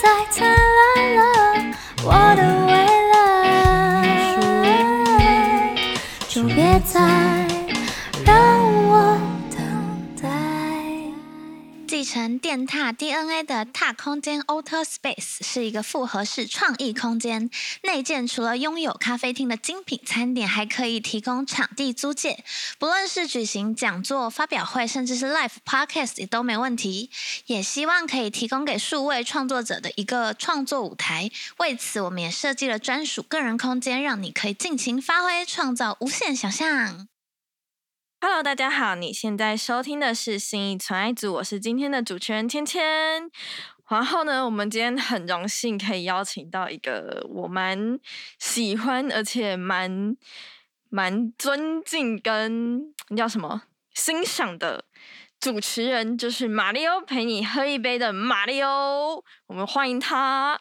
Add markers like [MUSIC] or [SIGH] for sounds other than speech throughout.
在猜。电踏 DNA 的踏空间 Outer Space 是一个复合式创意空间，内建除了拥有咖啡厅的精品餐点，还可以提供场地租借，不论是举行讲座、发表会，甚至是 Live Podcast 也都没问题。也希望可以提供给数位创作者的一个创作舞台。为此，我们也设计了专属个人空间，让你可以尽情发挥，创造无限想象。Hello，大家好，你现在收听的是新意纯爱组，我是今天的主持人芊芊。然后呢，我们今天很荣幸可以邀请到一个我蛮喜欢，而且蛮蛮尊敬跟那叫什么欣赏的主持人，就是马里欧陪你喝一杯的马里欧，我们欢迎他。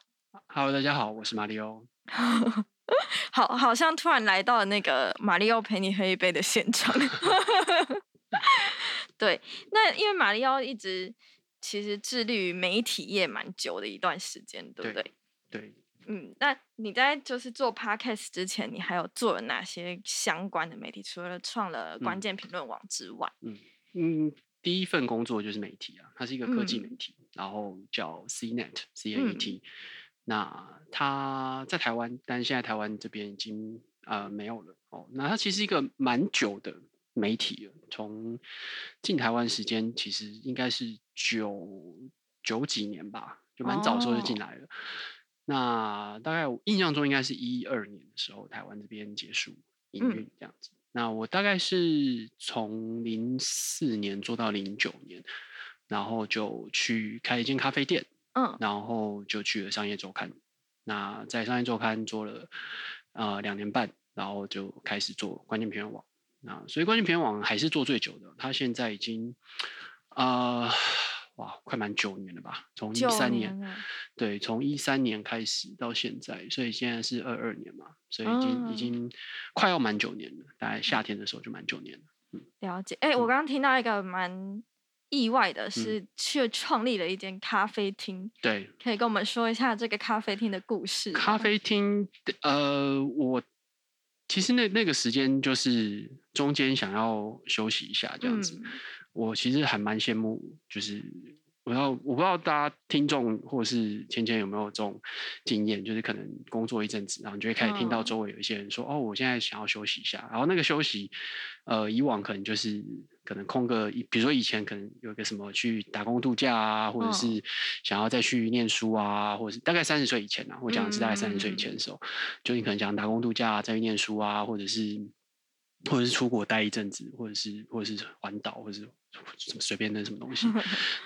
Hello，大家好，我是马里欧。[LAUGHS] [LAUGHS] 好，好像突然来到了那个马里奥陪你喝一杯的现场。[LAUGHS] 对，那因为马里奥一直其实致力于媒体业蛮久的一段时间，对不对？对对，嗯，那你在就是做 podcast 之前，你还有做了哪些相关的媒体？除了创了关嗯键评论网之外，嗯嗯，第一份工作就是媒体啊，它是一个科技嗯媒体，然后叫 CNET C A E T、那它在台湾，但现在台湾这边已经呃没有了哦。那它其实一个蛮久的媒体了，从进台湾时间其实应该是九九几年吧，就蛮早的时候就进哦来了。那大概我印象中应该是一二年的时候，台湾这边结束营嗯运这样子。那我大概是从零四年做到零九年，然后就去开一间咖啡店，嗯然后就去了商业周刊。那在商业周刊做了呃两年半，然后就开始做关键评论网。那所以关键评论网还是做最久的，它现在已经呃哇快满九年了吧？从一三年了对，从一三年开始到现在，所以现在是二二年嘛，所以已经、嗯已经快要满九年了，大概夏天的时候就满九年了。了解。哎、我嗯刚刚听到一个蛮意外的是，却创立了一间咖啡厅，对，可以跟我们说一下这个咖啡厅的故事？咖啡厅的，呃，我其实那那个时间就是中间想要休息一下这样子，嗯。我其实还蛮羡慕，就是我要我不知道大家听众或者是芊芊有没有这种经验，就是可能工作一阵子，然后你就会开始听到嗯。周围有一些人说，哦，我现在想要休息一下，然后那个休息，呃，以往可能就是可能空个一，比如说以前可能有一个什么去打工度假啊，或者嗯。是想要再去念书啊，或者是大概三十岁以前啊，我讲的是大概三十岁以嗯前的时候，就你可能想打工度假、啊、再去念书啊，或者是或者是出国待一阵子，或者是或者是环岛，或者是什么随便的什么东西。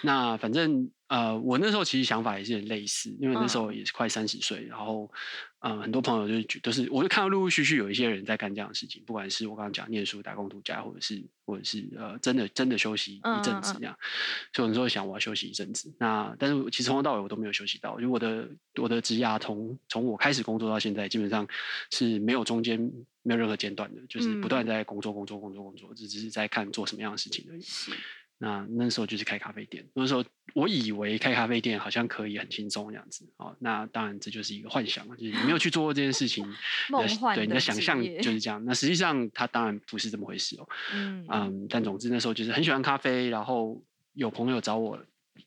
那反正呃，我那时候其实想法也是很类似，因为那时候嗯也是快三十岁，然后呃，很多朋友就是觉都是，我就看到陆陆续续有一些人在干这样的事情，不管是我刚刚讲念书、打工度假，或者是或者是呃真的真的休息一阵子嗯嗯嗯这样。所以我那时候想我要休息一阵子，那但是其实从头到尾我都没有休息到，因为我的我的职涯从从我开始工作到现在，基本上是没有中间没有任何间断的，就是不断在工作工作工作工作，只只是在看做什么样的事情而已。是那那时候就是开咖啡店，那时候我以为开咖啡店好像可以很轻松这样子哦。那当然这就是一个幻想，就是你没有去做过这件事情，[LAUGHS] 对你的想象就是这样。那实际上它当然不是这么回事哦。嗯嗯，但总之那时候就是很喜欢咖啡，然后有朋友找我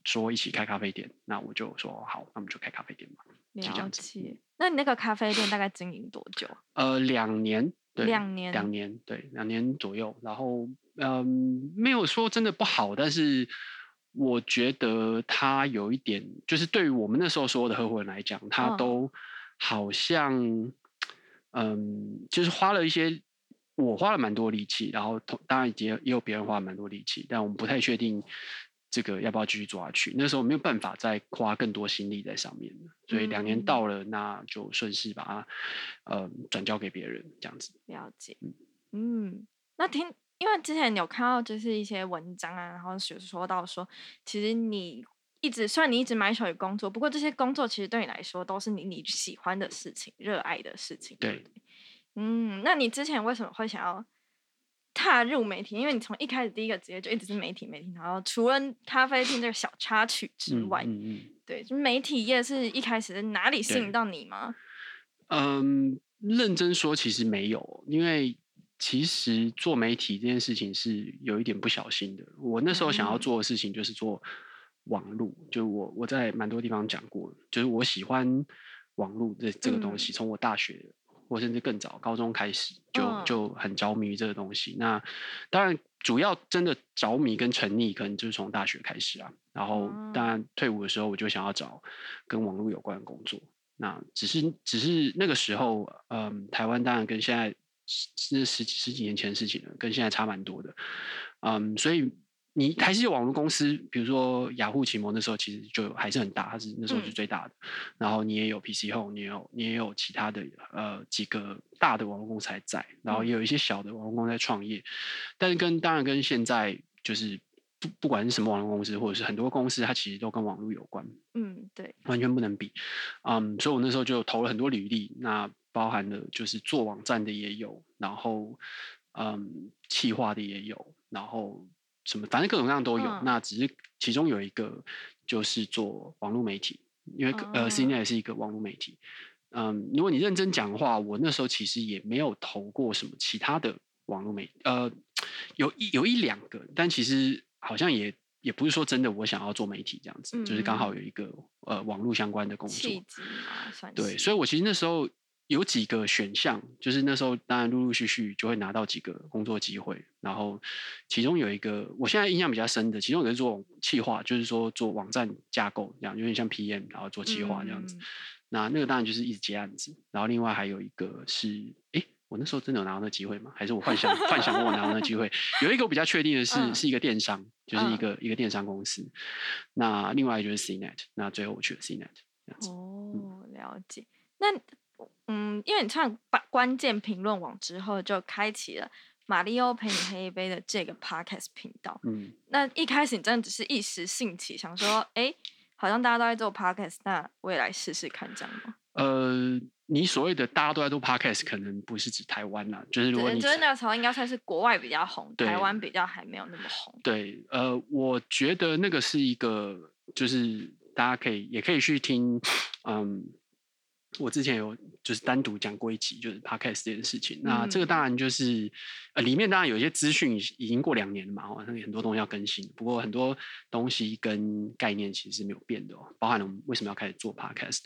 说一起开咖啡店，那我就说好，那我们就开咖啡店吧。就这样子。那你那个咖啡店大概经营多久？呃，两年，对，两年两年，对，两年左右。然后，嗯，没有说真的不好，但是我觉得他有一点，就是对于我们那时候所有的合伙人来讲，他嗯都好像，嗯，就是花了一些，我花了蛮多力气，然后同当然也也有别人花了蛮多力气，但我们不太确定。这个要不要继续做下去？那时候没有办法再花更多心力在上面了，所以两年嗯到了，那就顺势把它呃转交给别人，这样子。了解。嗯，那听，因为之前有看到就是一些文章啊，然后有说到说，其实你一直虽然你一直埋首于工作，不过这些工作其实对你来说都是你你喜欢的事情、热爱的事情。对对，嗯，那你之前为什么会想要踏入媒体？因为你从一开始第一个职业就一直是媒体，媒体，然后除了咖啡厅这个小插曲之嗯外，嗯嗯对，就媒体业是一开始是哪里吸引到你吗？嗯，认真说其实没有，因为其实做媒体这件事情是有一点不小心的。我那时候想要嗯做的事情就是做网路，就我我在蛮多地方讲过，就是我喜欢网路这这个东西，从我大学或甚至更早高中开始就嗯就很着迷于这个东西。那当然，主要真的着迷跟沉溺，可能就是从大学开始啊。然后哦当然退伍的时候，我就想要找跟网络有关的工作。那只是只是那个时候，嗯，台湾当然跟现在是十几十几年前的事情了，跟现在差蛮多的，嗯，所以你还是有网络公司，比如说雅虎奇摩那时候其实就还是很大，它是那时候是嗯。最大的，然后你也有 PC Home，你也有你也有其他的呃几个大的网络公司还在，然后嗯。也有一些小的网络公司在创业，但是跟当然跟现在就是不不管是什么网络公司，或者是很多公司，它其实都跟网络有关。嗯，对，完全不能比，嗯，所以我那时候就投了很多履历，那包含了就是做网站的也有，然后嗯，企划的也有，然后什么反正各种各样都有。嗯。那只是其中有一个就是做网络媒体，因为哦呃 c n e 也是一个网络媒体。嗯，如果你认真讲的话，我那时候其实也没有投过什么其他的网络媒，呃，有一有一两个，但其实好像也也不是说真的我想要做媒体这样子，就是刚好嗯。有一个呃网络相关的工作对，所以我其实那时候有几个选项，就是那时候当然陆陆续续就会拿到几个工作机会，然后其中有一个我现在印象比较深的，其中有一个是做企划，就是说做网站架构这样，有点像 PM，然后做企划这样子。嗯那那个当然就是一直接案子，然后另外还有一个是，哎，我那时候真的有拿到那机会吗？还是我幻想幻想过我拿到那机会？有一个我比较确定的是，嗯是一个电商，就是一嗯个、一个电商公司。那另外就是 CNET，那最后我去了 CNET 这样子。哦，了解。那嗯，因为你唱把关键评论网之后，就开启了马里奥陪你喝一杯的这个 podcast 频道。嗯，那一开始你真的只是一时兴起，想说，哎，好像大家都在做 podcast，那我也来试试看，这样吗？呃，你所谓的大家都在做 podcast，可能不是指台湾啦，就是如果对，你就是那个时候应该算是国外比较红，台湾比较还没有那么红。对，呃，我觉得那个是一个，就是大家可以也可以去听，嗯，我之前有就是单独讲过一集，就是 podcast 这件事情。那这个嗯当然就是，呃，里面当然有一些资讯已已经过两年了嘛，哦，那很多东西要更新，不过很多东西跟概念其实是没有变的哦，包含了我们为什么要开始做 podcast，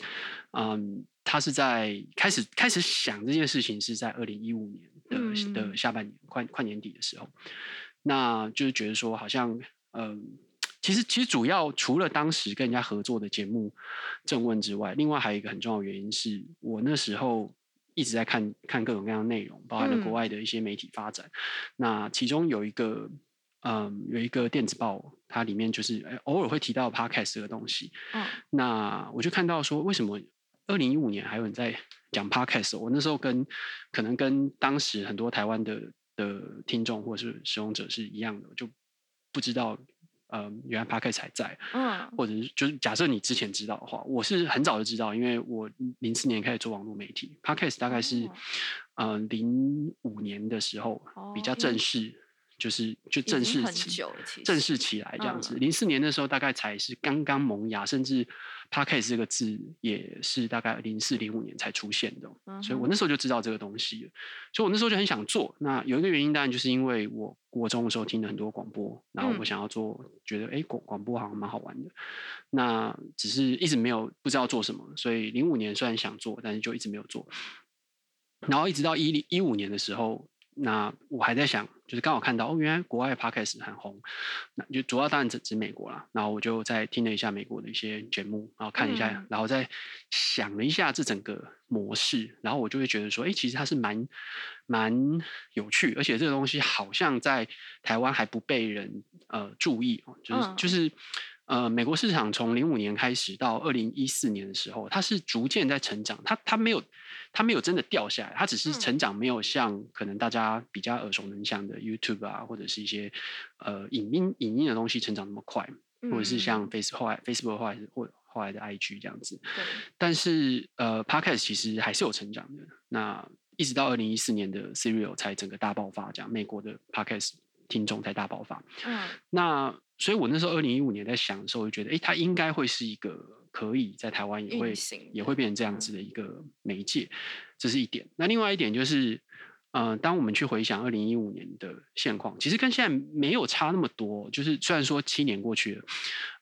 嗯，他是在开始开始想这件事情是在二零一五年的、的嗯下半年，快快年底的时候。那就是觉得说，好像嗯，其实其实主要除了当时跟人家合作的节目正问之外，另外还有一个很重要的原因是我那时候一直在看看各种各样的内容，包含了国嗯外的一些媒体发展。那其中有一个嗯，有一个电子报，它里面就是哎偶尔会提到 podcast 这个东西。嗯那我就看到说，为什么二零一五年还有人在讲 podcast？我那时候跟可能跟当时很多台湾的的听众或者是使用者是一样的，就不知道，呃，原来 podcast 还在，嗯或者是就是假设你之前知道的话，我是很早就知道，因为我零四年开始做网络媒体，podcast 大概是哦呃零五年的时候比较正式。就是就正式起正式起来这样子。嗯零四、年的时候大概才是刚刚萌芽，甚至 “podcast” 这个字也是大概零四零五年才出现的所以我那时候就知道这个东西了。所以我那时候就很想做。那有一个原因，当然就是因为我国中的时候听了很多广播，然后我嗯想要做，觉得哎广广播好像蛮好玩的。那只是一直没有不知道做什么，所以零五年虽然想做，但是就一直没有做。然后一直到一零一五年的时候，那我还在想，就是刚好看到哦，原来国外的 podcast 很红，那就主要当然指指美国啦。然后我就再听了一下美国的一些节目，然后看一下，嗯然后再想了一下这整个模式，然后我就会觉得说，哎，其实它是蛮蛮有趣，而且这个东西好像在台湾还不被人呃注意哦，就是、嗯就是。呃，美国市场从零五年开始到二零一四年的时候，它是逐渐在成长，它它没有它没有真的掉下来，它只是嗯成长没有像可能大家比较耳熟能详的 YouTube 啊，或者是一些呃影音影音的东西成长那么快，或者是嗯像 Facebook 后来 Facebook 后来是或后来的 IG 这样子。对但是呃，Podcast 其实还是有成长的。那一直到二零一四年的 Serial 才整个大爆发，这样美国的 Podcast 听众才大爆发。嗯那所以我那时候二零一五年在想的时候，我就觉得，诶，它应该会是一个可以在台湾也会也会变成这样子的一个媒介，这是一点。那另外一点就是，呃，当我们去回想二零一五年的现况，其实跟现在没有差那么多。就是虽然说七年过去了，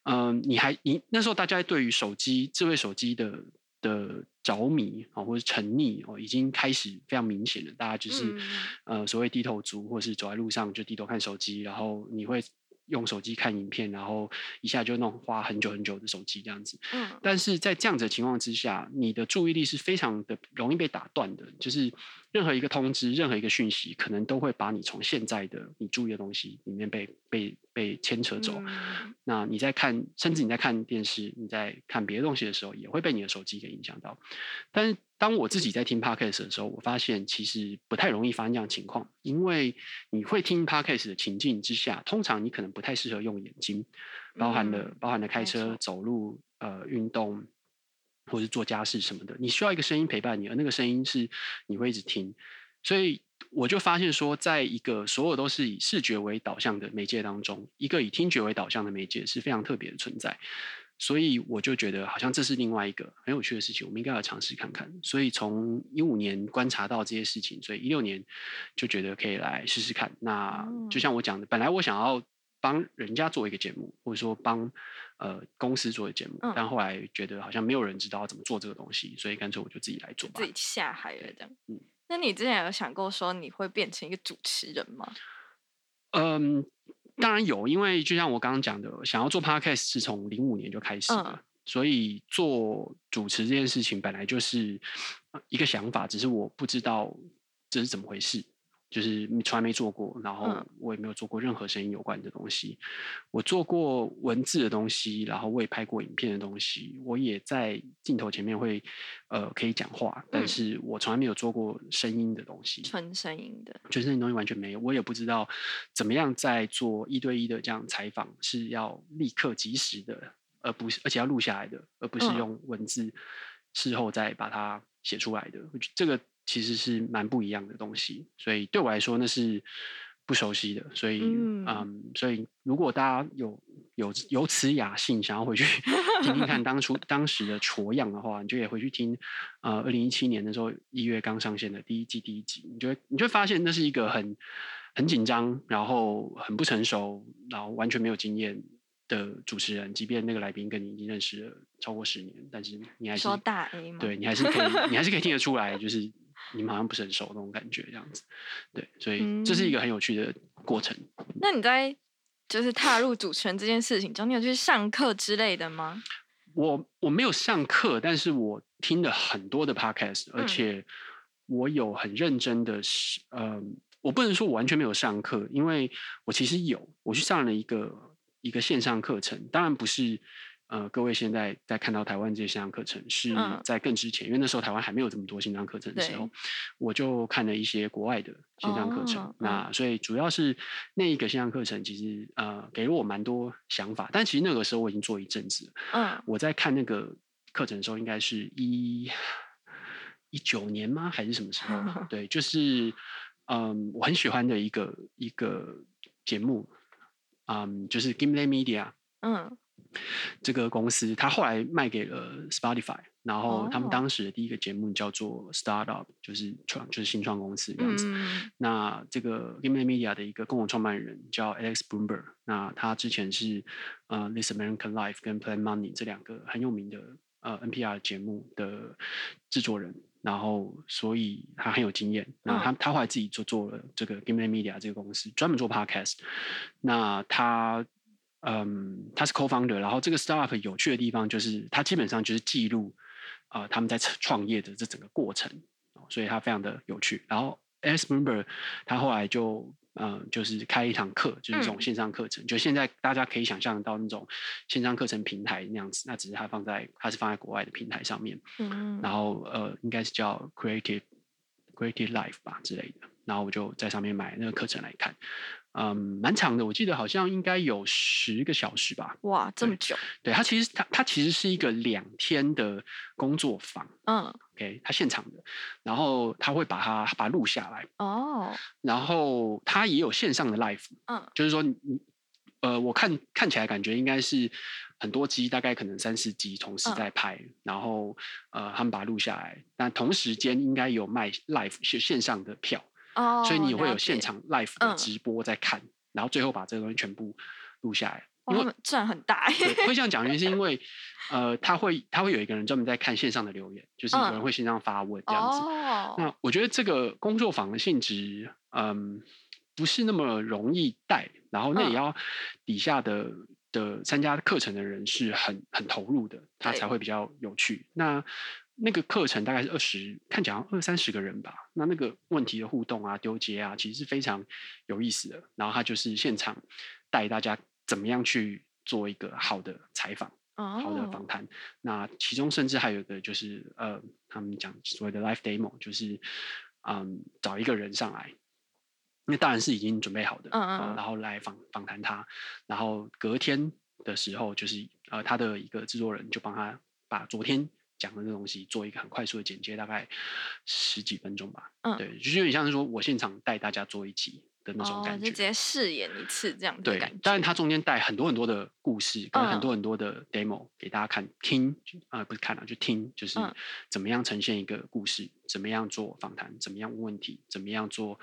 嗯、你还你那时候大家对于手机智慧手机的的着迷啊、或者沉溺哦，已经开始非常明显了。大家就是、嗯呃所谓低头族，或是走在路上就低头看手机，然后你会用手机看影片，然后一下就弄花很久很久的手机这样子。嗯但是在这样子的情况之下，你的注意力是非常的容易被打断的，就是任何一个通知、任何一个讯息，可能都会把你从现在的你注意的东西里面被被被牵扯走。嗯那你在看，甚至你在看电视、你在看别的东西的时候，也会被你的手机给影响到。但是当我自己在听 podcast 的时候，我发现其实不太容易发生这样的情况，因为你会听 podcast 的情境之下，通常你可能不太适合用眼睛，包含了、嗯包含了开没车、走路、呃运动，或是做家事什么的，你需要一个声音陪伴你，而那个声音是你会一直听，所以我就发现说，在一个所有都是以视觉为导向的媒介当中，一个以听觉为导向的媒介是非常特别的存在。所以我就觉得好像这是另外一个很有趣的事情，我们应该要尝试看看。所以从一五年观察到这些事情，所以一六年就觉得可以来试试看。那就像我讲的，本来我想要帮人家做一个节目，或者说帮呃公司做的节目，嗯但后来觉得好像没有人知道怎么做这个东西，所以干脆我就自己来做吧自。己下海了这样。嗯那你之前有想过说你会变成一个主持人吗？嗯，当然有，因为就像我刚刚讲的，想要做 podcast 是从零五年就开始嗯，所以做主持这件事情本来就是呃一个想法，只是我不知道这是怎么回事，就是从来没做过，然后嗯我也没有做过任何声音有关的东西。我做过文字的东西，然后我也拍过影片的东西，我也在镜头前面会呃可以讲话，但嗯是我从来没有做过声音的东西。纯声音的，纯声音东西完全没有，我也不知道怎么样在做一对一的这样采访是要立刻及时的，而不是而且要录下来的，而不是嗯用文字事后再把它写出来的。这个其实是蛮不一样的东西，所以对我来说那是不熟悉的。所以嗯嗯所以如果大家有有有此雅兴，想要回去 [LAUGHS] 听听看当初当时的挫样的话，你就也回去听呃二零一七年的时候一月刚上线的第一季第一集，你就会你就会发现那是一个很很紧张，然后很不成熟，然后完全没有经验的主持人，即便那个来宾跟你已经认识了超过十年，但是你还是说大 A 吗？对你还是可以，你还是可以听得出来，就是你们好像不是很熟那种感觉，这样子。对，所以这是一个很有趣的过程。那你在就是踏入主持人这件事情中，你有去上课之类的吗？我我没有上课，但是我听了很多的 podcast，而嗯且我有很认真的是，呃，我不能说我完全没有上课，因为我其实有，我去上了一个一个线上课程，当然不是。呃，各位现在在看到台湾这些线上课程是嗯在更之前，因为那时候台湾还没有这么多线上课程的时候，我就看了一些国外的线上课程。哦那所以主要是那一个线上课程，其实呃给了我蛮多想法，但其实那个时候我已经做一阵子了。嗯我在看那个课程的时候，应该是一一九年吗？还是什么时候？[LAUGHS] 对，就是嗯，我很喜欢的一个一个节目，嗯，就是 Gimlet Media 嗯这个公司，它后来卖给了 Spotify，然后他们哦当时的第一个节目叫做 Startup，就是创就是新创公司这样子。嗯那这个 Gimlet Media 的一个共同创办人叫 Alex Bloomberg，那他之前是呃《This American Life》跟《Plan Money》这两个很有名的呃 NPR 节目的制作人，然后所以他很有经验。那他、他后来自己就做了这个 Gimlet Media 这个公司，专门做 Podcast。那他嗯，他是 co-founder，然后这个 startup 有趣的地方就是它基本上就是记录啊、呃他们在创业的这整个过程，哦所以它非常的有趣。然后 Alex Bloomberg 他后来就嗯、呃就是开一堂课，就是这种嗯线上课程，就现在大家可以想象到那种线上课程平台那样子，那只是它放在它是放在国外的平台上面，嗯然后呃应该是叫 Creative Creative Life 吧之类的，然后我就在上面买那个课程来看。嗯蛮长的，我记得好像应该有十个小时吧。哇，这么久，对，它其实它它其实是一个两天的工作坊。嗯，，OK，它现场的，然后他会把它把它录下来，哦，然后它也有线上的 live，嗯，就是说你你呃，我看看起来感觉应该是很多机，大概可能三四机同时嗯。在拍，然后呃他们把它录下来，但同时间应该有卖 live 是线上的票，哦，所以你会，有现场 live 的嗯直播在看，然后最后把这个东西全部录下来。因为赚很大会这样讲，原因是因为 [LAUGHS] 呃，他会他会有一个人专门在看线上的留言，就是有人嗯会线上发问这样子。哦，那我觉得这个工作坊的性质，嗯，不是那么容易带，然后那也嗯要底下的的参加课程的人是很很投入的，他才会比较有趣。那那个课程大概是二十，看起来二三十个人吧。那那个问题的互动啊、丢接啊，其实是非常有意思的。然后他就是现场带大家怎么样去做一个好的采访。好的哦访谈。那其中甚至还有一个就是呃，他们讲所谓的 live demo，就是嗯找一个人上来，那当然是已经准备好的，嗯嗯然后来访访谈他，然后隔天的时候就是呃他的一个制作人就帮他把昨天。讲的这东西做一个很快速的剪接，大概十几分钟吧。嗯对，就是有点像是说我现场带大家做一集的那种哦，感觉。就直接试演一次这样的对感觉，，当然它中间带很多很多的故事，跟很嗯多很多的 demo 给大家看听，啊、不是看啊，就听，就是嗯怎么样呈现一个故事，怎么样做访谈，怎么样问问题，怎么样做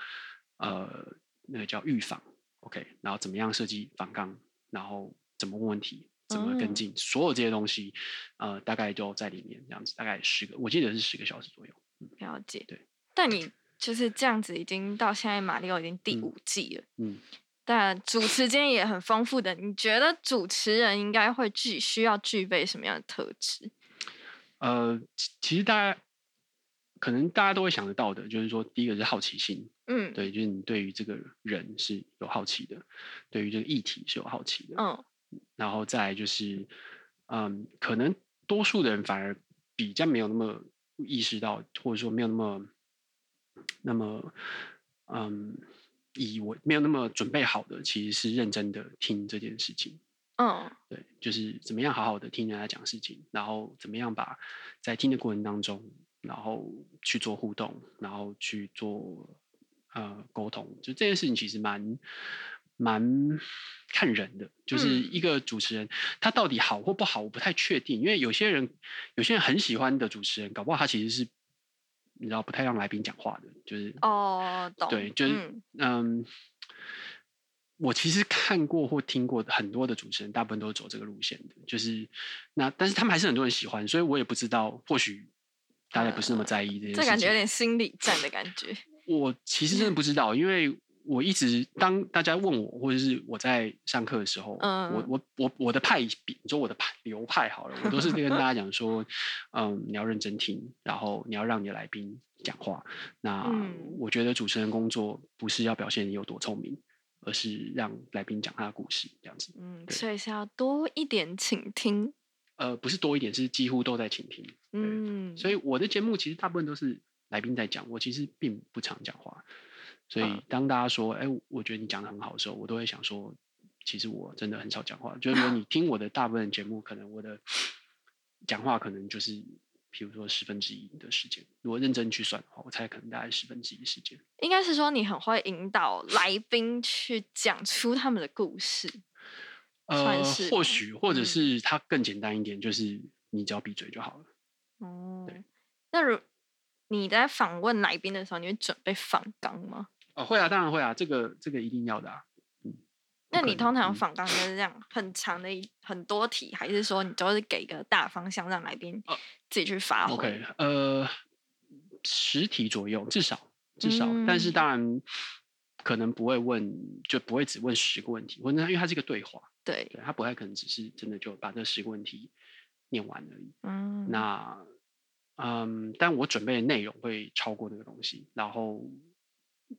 呃那个叫预防，OK，然后怎么样设计访纲，然后怎么问问题，怎么跟嗯进，所有这些东西，呃，大概都在里面，这样子，大概十个，我记得是十个小时左右。了解。对，但你就是这样子，已经到现在马里奥已经第嗯五季了。嗯，但主持间也很丰富的，你觉得主持人应该会具需要具备什么样的特质？呃，其其实大家可能大家都会想得到的，就是说，第一个是好奇心，嗯，，对，就是你对于这个人是有好奇的，对于这个议题是有好奇的，嗯，然后再来就是，嗯，可能多数的人反而比较没有那么意识到，或者说没有那么那么，嗯，以为没有那么准备好的，其实是认真的听这件事情。嗯，对，就是怎么样好好的听人家讲事情，然后怎么样把在听的过程当中，然后去做互动，然后去做呃沟通，就这件事情其实蛮蛮看人的，就是嗯一个主持人、他到底好或不好，我不太确定，因为有些人有些人很喜欢的主持人，搞不好他其实是你知道不太让来宾讲话的，就是哦，懂，对，就是嗯嗯我其实看过或听过很多的主持人，大部分都是走这个路线的，就是那，但是他们还是很多人喜欢，所以我也不知道，或许大家不是那么在意这件事情。这感觉有点心理战的感觉。我其实真的不知道，因为我一直当大家问我，或者是我在上课的时候，嗯我我我我的派比，你说我的派流派好了，我都是跟大家讲说，嗯，你要认真听，然后你要让你的来宾讲话。那嗯我觉得主持人工作不是要表现你有多聪明，而是让来宾讲他的故事这样子。嗯，所以是要多一点倾听。呃，不是多一点，是几乎都在倾听。嗯，所以我的节目其实大部分都是来宾在讲，我其实并不常讲话。所以嗯当大家说“哎、我觉得你讲的很好”的时候，我都会想说，其实我真的很少讲话。就是说，你 [LAUGHS] 听我的大部分节目，可能我的讲话可能就是，比如说十分之一的时间。如果认真去算的话，我猜可能大概十分之一时间。应该是说你很会引导来宾去讲出他们的故事。算呃是，或许或者嗯是它更简单一点，就是你只要闭嘴就好了。哦，那如你在访问来宾的时候，你会准备访纲吗？哦，会啊，当然会啊，这个这个一定要的啊。那你通常嗯。访纲就是这样很长的一很多题，还是说你都是给一个大方向让来宾哦自己去发挥？OK，呃，十题左右，至少至少，但是嗯。当然可能不会问，就不会只问十个问题，或者因为它是一个对话，对，对，他不太可能只是真的就把这十个问题念完而已。嗯，那嗯，但我准备的内容会超过那个东西，然后，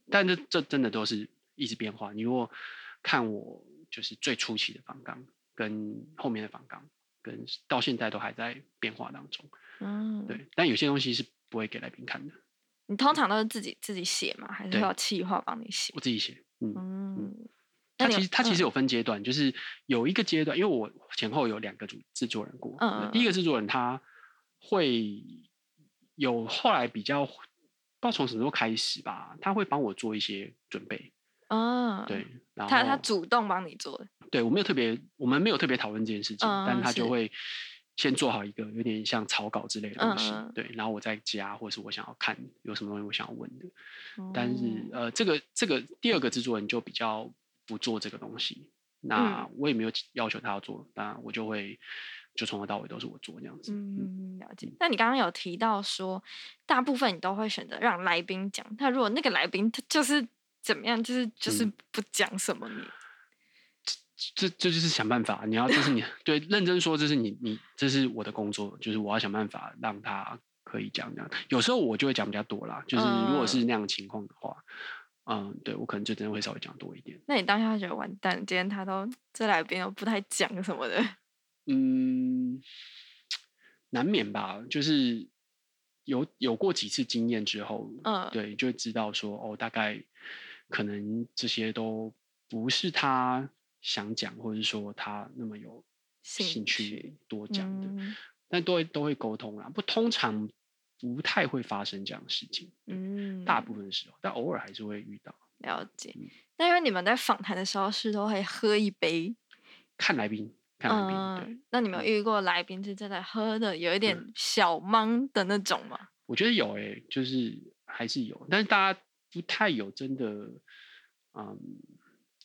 但这这真的都是一直变化。你如果看我就是最初期的仿纲，跟后面的仿纲，跟到现在都还在变化当中。嗯，对，但有些东西是不会给来宾看的，你通常都是自己自己写吗？还是对会有企划帮你写我？自己写。嗯，嗯，它那你有嗯其实它其实有分阶段，就是有一个阶段，因为我前后有两个主制作人过，嗯呃第一个制作人他会有后来比较不知道从什么时候开始吧，他会帮我做一些准备，嗯，对，然后他他主动帮你做的，对我没有特别，我们没有特别讨论这件事情，但嗯是他就会先做好一个有点像草稿之类的东西，对，然后我再加，或者是我想要看有什么东西我想要问的。但是哦。呃，这个这个第二个制作人就比较不做这个东西，那嗯。我也没有要求他要做，那我就会就从头到尾都是我做这样子。嗯，嗯，了解。那你刚刚有提到说，大部分你都会选择让来宾讲。那如果那个来宾他就是怎么样，就是就是嗯不讲什么你，这这就是想办法，你要就是 [LAUGHS] 你对认真说，这是你你这是我的工作，就是我要想办法让他可以讲这样。有时候我就会讲比较多啦，就是如果是那样的情况的话，嗯，对我可能就真的会稍微讲多一点。那你当下觉得完蛋，今天他都这来宾都不太讲什么的，嗯，难免吧，就是有有过几次经验之后，嗯对，就会知道说哦，大概可能这些都不是他想讲，或者是说他那么有兴兴趣趣多讲的，嗯但都会都会沟通啦。不，通常不太会发生这样的事情，嗯，大部分时候，但偶尔还是会遇到。了解嗯。那因为你们在访谈的时候是都会喝一杯，看来宾，看来宾，对。嗯，那你们有遇过来宾是正在喝的有一点小懵的那种吗？我觉得有诶、就是还是有，但是大家不太有真的，嗯，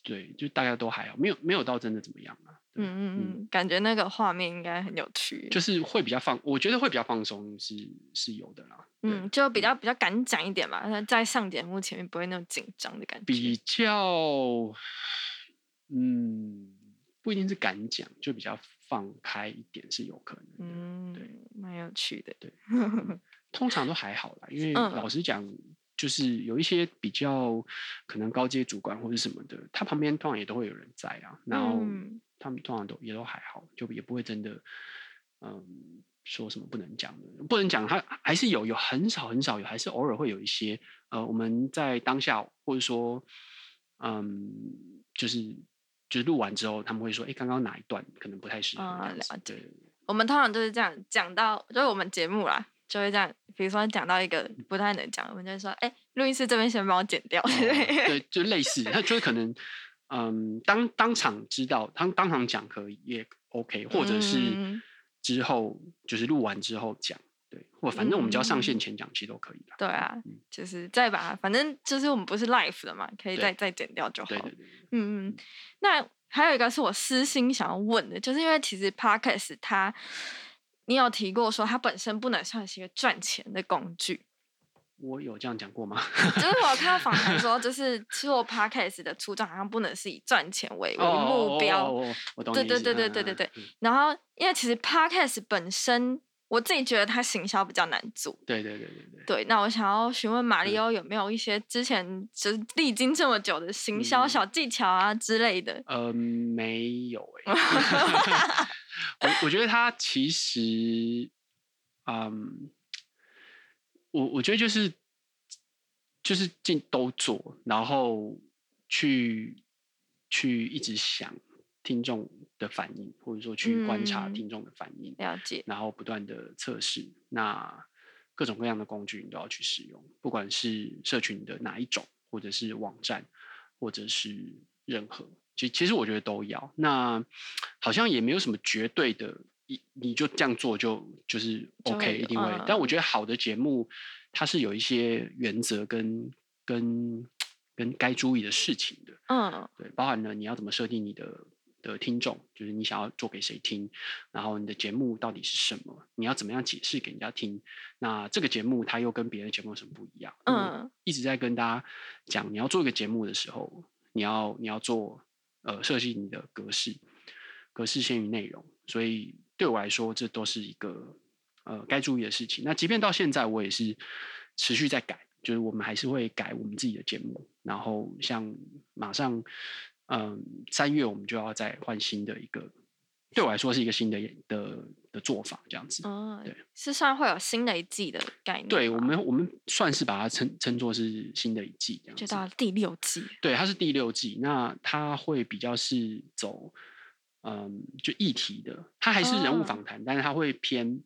对，就大家都还好，没有没有到真的怎么样啊。嗯嗯嗯，感觉那个画面应该很有趣。就是会比较放，我觉得会比较放松是是有的啦。嗯，就比较比较敢讲一点嘛，那在上节目前面不会那种紧张的感觉。比较，嗯，不一定是敢讲，就比较放开一点是有可能的。嗯，蛮有趣的。对 [LAUGHS] 通常都还好啦，因为嗯老实讲，就是有一些比较可能高阶主管或者什么的，他旁边通常也都会有人在啊，然后嗯他们通常都也都还好，就也不会真的，嗯，说什么不能讲的，不能讲，他还是有有很少很少有，还是偶尔会有一些，呃，我们在当下或者说，嗯，就是就是录完之后，他们会说，哎，刚刚哪一段？可能不太适合对。我们通常就是这样讲到，就是我们节目啦，就会这样，比如说讲到一个不太能讲，我们就会说，哎、录音师这边先帮我剪掉。哦对，就类似，他就是可能，嗯，当当场知道，当当场讲可以也 OK，或者是嗯。之后就是录完之后讲，对，或反正我们只要上线嗯前讲，其实都可以的。对啊嗯，就是再把，反正就是我们不是 live 的嘛，可以再再剪掉就好。对对对，对嗯嗯，那还有一个是我私心想要问的，就是因为其实 podcast 它，你有提过说它本身不能算是一个赚钱的工具，我有这样讲过吗？[LAUGHS] 就是我看到访谈说，[LAUGHS] 就是做 podcast 的初衷好像不能是以赚钱为为哦目标，哦哦哦我懂对对对对对对嗯嗯嗯然后因为其实 podcast 本身，我自己觉得他行销比较难做。对对对对对。对，那我想要询问马里嗯欧有没有一些之前就是历经这么久的行销嗯小技巧啊之类的。呃，没有 [LAUGHS] 哎、我我觉得他其实，嗯，我我觉得就是就是尽都做，然后去去一直想听众的反应，或者说去观察嗯听众的反应，了解，然后不断的测试。那各种各样的工具你都要去使用，不管是社群的哪一种，或者是网站，或者是任何，其其实我觉得都要。那好像也没有什么绝对的，你你就这样做就就是 OK，有一定会。但我嗯觉得好的节目，它是有一些原则跟跟跟该注意的事情的。嗯对，包含了你要怎么设定你的的听众，就是你想要做给谁听，然后你的节目到底是什么，你要怎么样解释给人家听。那这个节目它又跟别的节目有什么不一样？嗯一直在跟大家讲，你要做一个节目的时候，你要你要做呃设计你的格式，格式先于内容，所以对我来说，这都是一个呃该注意的事情。那即便到现在，我也是持续在改，就是我们还是会改我们自己的节目，然后像马上嗯三月我们就要再换新的一个对我来说是一个新的的的做法，这样子。嗯，对，是算会有新的一季的概念。对我们，我们算是把它称称作是新的一季这样子。就到第六季。对，它是第六季，那它会比较是走，嗯，就议题的，它还是人物哦访谈，但是它会偏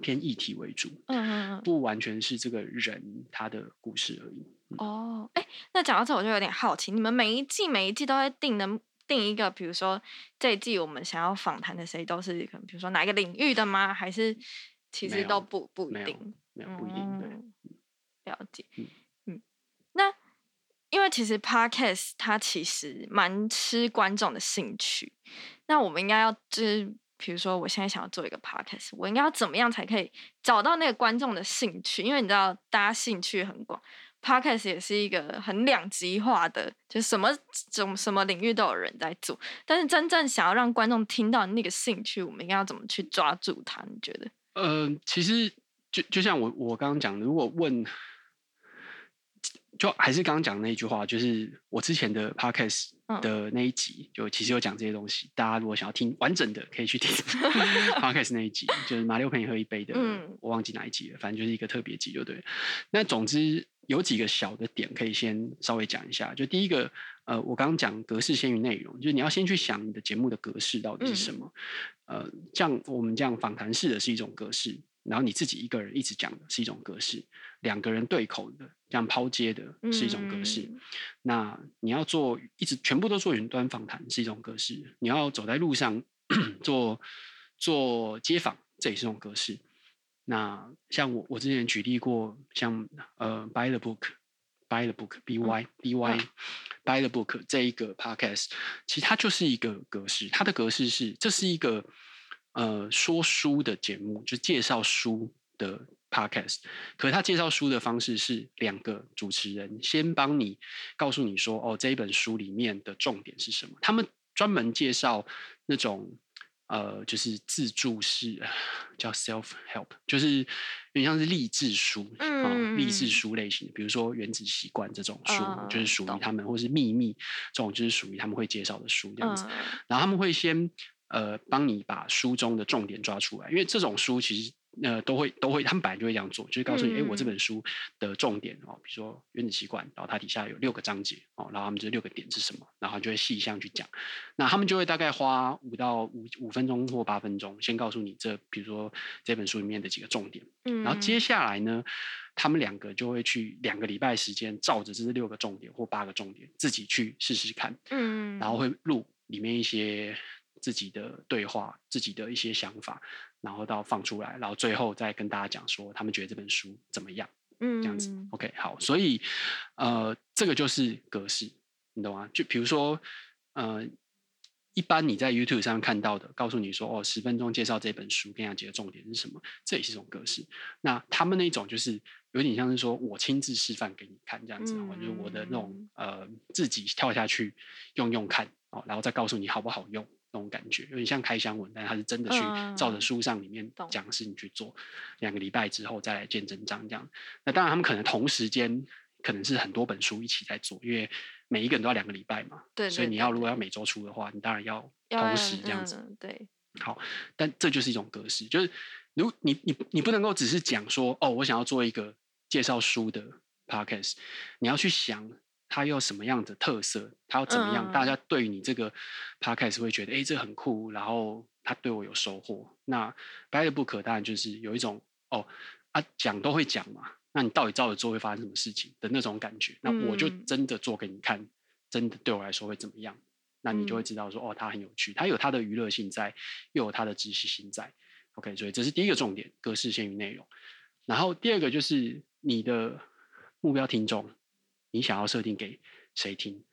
偏议题为主，嗯嗯嗯。不完全是这个人他的故事而已。哦，哎，那讲到这我就有点好奇，你们每一季每一季都会定的定一个，比如说这一季我们想要访谈的谁都是可能，比如说哪一个领域的吗？还是其实都不不一定？没有不一定，了解。嗯嗯，那因为其实 podcast 它其实蛮吃观众的兴趣，那我们应该要就是，比如说我现在想要做一个 podcast，我应该要怎么样才可以找到那个观众的兴趣？因为你知道大家兴趣很广。Podcast 也是一个很两极化的，就什么种什么领域都有人在做，但是真正想要让观众听到那个兴趣，我们应该要怎么去抓住它？你觉得？呃，其实就就像我我刚刚讲的，如果问，就还是刚刚讲的那一句话，就是我之前的 podcast 嗯的那一集，就其实有讲这些东西。大家如果想要听完整的，可以去听 [LAUGHS] podcast 那一集，就是马六陪你喝一杯的，嗯我忘记哪一集了，反正就是一个特别集，就对。那总之有几个小的点可以先稍微讲一下。就第一个，呃，我刚刚讲格式先于内容，就是你要先去想你的节目的格式到底是什么。呃，像我们这样访谈式的是一种格式，然后你自己一个人一直讲的是一种格式，两个人对口的这样抛接的是一种格式。嗯那你要做一直全部都做云端访谈是一种格式，你要走在路上 [COUGHS] 做做街访，这也是一种格式。那像我我之前举例过，像呃 Buy the Book。Buy the book, B Y B Y, Buy the book 这一个 podcast，其实它就是一个格式，它的格式是这是一个呃说书的节目，就介绍书的 podcast。可是他介绍书的方式是两个主持人先帮你告诉你说，哦，这一本书里面的重点是什么。他们专门介绍那种呃，就是自助式叫 self help，就是有点像是励志书啊、嗯励志书类型的，比如说《原子习惯》这种书，就是属于他们，或是《秘密》这种，就是属于他们会介绍的书这样子。嗯然后他们会先呃帮你把书中的重点抓出来，因为这种书其实呃都会都会，他们本来就会这样做，就是告诉你，哎、我这嗯。本书的重点哦，比如说原子习惯，然后它底下有六个章节哦，然后他们这六个点是什么，然后就会细项去讲，那他们就会大概花五到五五分钟或八分钟，先告诉你这比如说这本书里面的几个重点。嗯然后接下来呢，他们两个就会去两个礼拜时间，照着这六个重点或八个重点，自己去试试看，嗯，然后会录里面一些自己的对话、自己的一些想法，然后到放出来，然后最后再跟大家讲说他们觉得这本书怎么样，嗯这样子。OK，好，所以呃，这个就是格式，你懂吗？就比如说呃。一般你在 YouTube 上看到的，告诉你说哦，十分钟介绍这本书，跟你讲几个重点是什么，这也是一种格式。那他们那种就是有点像是说我亲自示范给你看这样子，哦，就是我的那种呃自己跳下去用用看哦，然后再告诉你好不好用那种感觉，有点像开箱文，但是他是真的去照着嗯书上里面懂讲的事情去做，两个礼拜之后再来见真章这样。那当然他们可能同时间可能是很多本书一起在做，因为每一个人都要两个礼拜嘛，对所以你要如果要每周出的话，你当然要要同时这样子。嗯对，好，但这就是一种格式，就是如你你你不能够只是讲说哦，我想要做一个介绍书的 podcast，你要去想它有什么样的特色，它要怎么样，大嗯家对于你这个 podcast 会觉得哎，诶这很酷，然后他对我有收获。那 by the book 当然就是有一种哦啊讲都会讲嘛，那你到底照着做会发生什么事情的那种感觉，那我就嗯真的做给你看，真的对我来说会怎么样。那你就会嗯知道说，哦，它很有趣，它有它的娱乐性在，又有它的知识性在。OK，所以这是第一个重点，格式先于内容。然后第二个就是你的目标听众，你想要设定给谁听？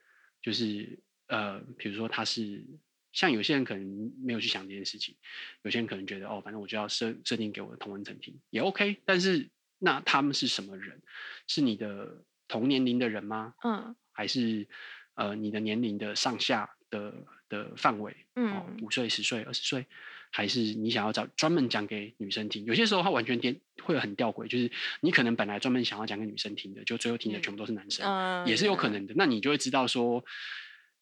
就是呃，比如说他是像有些人可能没有去想这件事情，有些人可能觉得哦，反正我就要设设定给我的同文层听也 OK。但是那他们是什么人？是你的同年龄的人吗？嗯还是呃你的年龄的上下的的范围？哦，嗯五岁、十岁、二十岁，还是你想要找专门讲给女生听？有些时候它完全颠会很吊诡，就是你可能本来专门想要讲给女生听的，就最后听的全部都是男生，嗯，也是有可能的。那你就会知道说，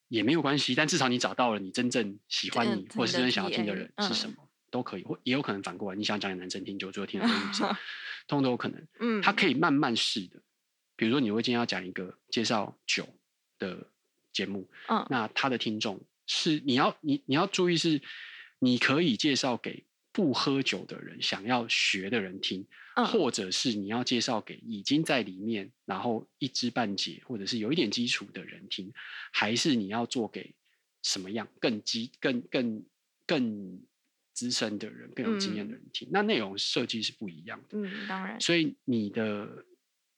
也没有关系，但至少你找到了你真正喜欢嗯你或者是真正想要听的人是什嗯么，都可以，或也有可能反过来，你想讲给男生听，就最后听的都是女生，[LAUGHS] 通通都有可能。嗯，他可以慢慢试的。比如说，你会今天要讲一个介绍酒的节目，嗯那他的听众是你要你你要注意是，你可以介绍给不喝酒的人、想要学的人听，嗯或者是你要介绍给已经在里面然后一知半解或者是有一点基础的人听，还是你要做给什么样更基更更更资深的人、更有经验的人听？那内容设计是不一样的。嗯，当然，所以你的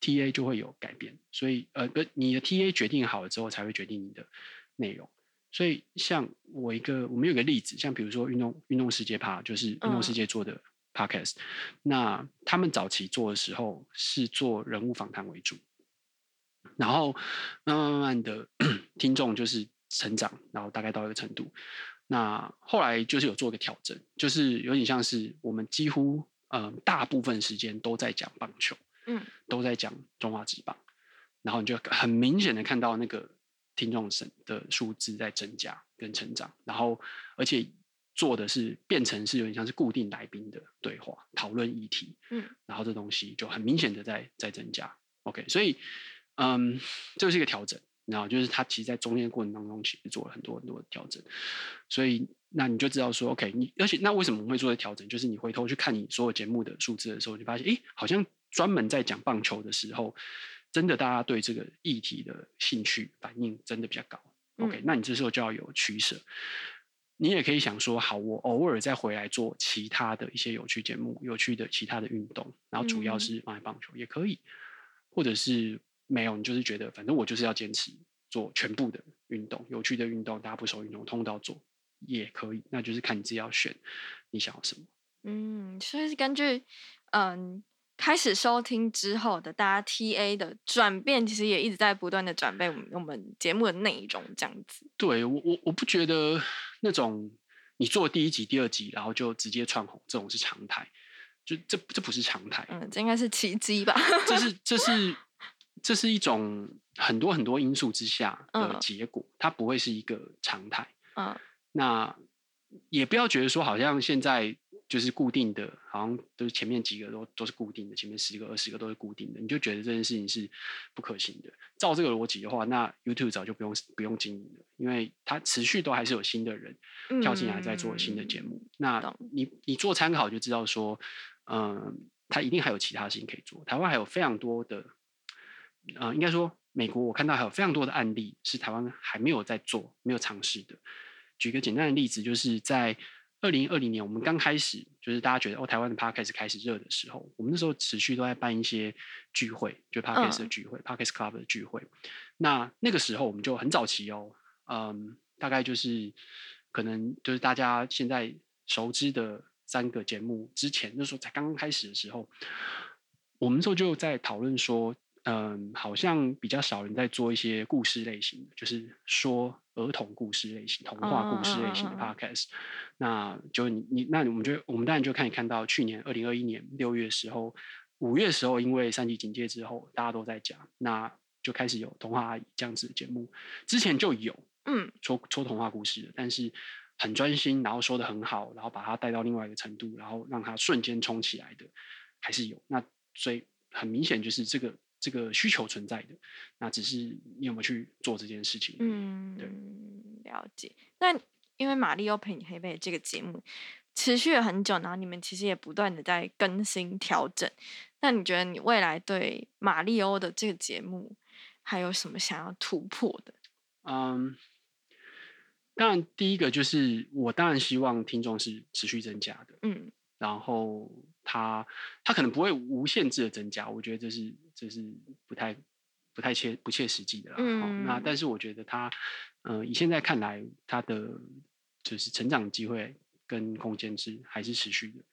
TA 就会有改变。所以呃，不，你的 TA 决定好了之后，才会决定你的内容。所以像我一个，我们有个例子，像比如说运动运动世界趴，就是运动世界做的 podcast，、那他们早期做的时候是做人物访谈为主，然后慢慢慢慢的听众就是成长，然后大概到一个程度。那后来就是有做一个调整，就是有点像是我们几乎呃大部分时间都在讲棒球，嗯，都在讲中华职棒，然后你就很明显的看到那个听众省的数字在增加跟成长，然后而且做的是变成是有点像是固定来宾的对话讨论议题，嗯，然后这东西就很明显的在在增加，OK，所以嗯，这是一个调整。然后就是他其实，在中间过程当中，其实做了很多很多的调整，所以那你就知道说，OK，你而且那为什么我们会做的调整？就是你回头去看你所有节目的数字的时候，你发现，诶，好像专门在讲棒球的时候，真的大家对这个议题的兴趣反应真的比较高。OK，、嗯那你这时候就要有取舍。你也可以想说，好，我偶尔再回来做其他的一些有趣节目、有趣的其他的运动，然后主要嗯是放在棒球、也可以，或者是没有，你就是觉得反正我就是要坚持做全部的运动，有趣的运动，大家不熟运动，通通都要做也可以，那就是看你自己要选你想要什么。嗯，所以是根据嗯开始收听之后的大家 TA 的转变，其实也一直在不断的转变我们我们节目的内容这样子。对我我我不觉得那种你做第一集、第二集，然后就直接窜红，这种是常态，就这这不是常态。嗯，这应该是奇迹吧？这是 [LAUGHS] 这是这是一种很多很多因素之下的嗯结果，它不会是一个常态。嗯那也不要觉得说好像现在就是固定的，好像都是前面几个都都是固定的，前面十个二十个都是固定的，你就觉得这件事情是不可行的。照这个逻辑的话，那 YouTube 早就不用不用经营了，因为它持续都还是有新的人跳进来在做新的节目。那你你做参考就知道说，嗯、它一定还有其他事情可以做。台湾还有非常多的，呃，应该说美国我看到还有非常多的案例是台湾还没有在做、没有尝试的。举个简单的例子，就是在二零二零年我们刚开始，就是大家觉得哦台湾的 podcast 开始热的时候，我们那时候持续都在办一些聚会，就 podcast 的嗯聚会、podcast club 的聚会。那那个时候我们就很早期哦，嗯，大概就是可能就是大家现在熟知的三个节目之前，那时候才刚刚开始的时候，我们那时候就在讨论说，嗯，好像比较少人在做一些故事类型的，就是说儿童故事类型、童话故事类型的 podcast。那就你你那我们就我们当然就可以看到，去年二零二一年六月的时候，五月的时候，因为三级警戒之后，大家都在讲，那就开始有童话阿姨这样子的节目。之前就有嗯说说童话故事的，但是很专心，然后说的很好，然后把它带到另外一个程度，然后让它瞬间冲起来的，还是有。那所以很明显就是这个这个需求存在的，那只是你有没有去做这件事情。嗯，对了解。那因为马里奥陪你黑背这个节目持续了很久，然后你们其实也不断的在更新调整。那你觉得你未来对马里欧的这个节目还有什么想要突破的？嗯，当然第一个就是我当然希望听众是持续增加的，嗯然后他他可能不会无限制的增加，我觉得这是这是不太不太切不切实际的啦。哦那嗯但是我觉得他，呃，以现在看来，他的就是成长机会跟空间是还是持续的，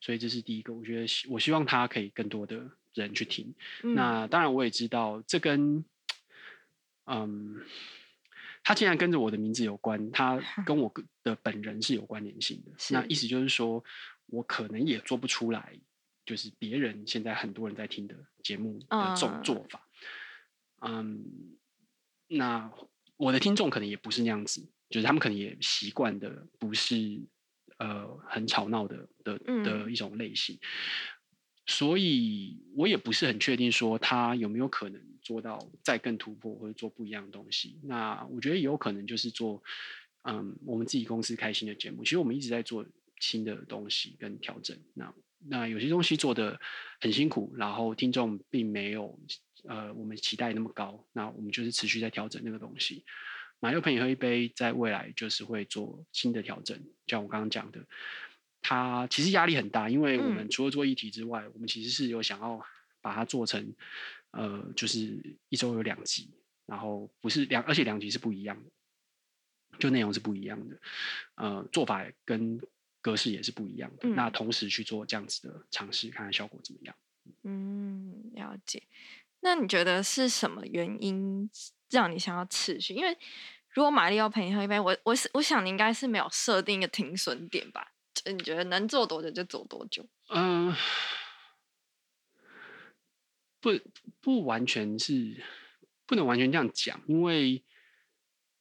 所以这是第一个。我觉得希我希望他可以更多的人去听。嗯那当然我也知道这跟，嗯。他既然跟着我的名字有关，他 [LAUGHS] 跟我的本人是有关联性的。那意思就是说，我可能也做不出来，就是别人现在很多人在听的节目的这种嗯做法。嗯，那我的听众可能也不是那样子，就是他们可能也习惯的不是呃很吵闹的的的嗯一种类型，所以我也不是很确定说他有没有可能做到再更突破或者做不一样的东西。那我觉得有可能就是做嗯我们自己公司开心的节目，其实我们一直在做新的东西跟调整。那那有些东西做的很辛苦，然后听众并没有呃我们期待那么高，那我们就是持续在调整那个东西。马六陪你喝一杯，在未来就是会做新的调整，像我刚刚讲的，它其实压力很大，因为我们嗯除了做议题之外，我们其实是有想要把它做成呃，就是一周有两集，然后不是两，而且两集是不一样的，就内容是不一样的，呃，做法跟格式也是不一样的。那嗯同时去做这样子的尝试，看看效果怎么样。嗯，了解。那你觉得是什么原因让你想要持续？因为如果玛丽要陪你喝一杯，我我是我想你应该是没有设定一个停损点吧？就你觉得能做多久就做多久？嗯、不不完全是不能完全这样讲，因为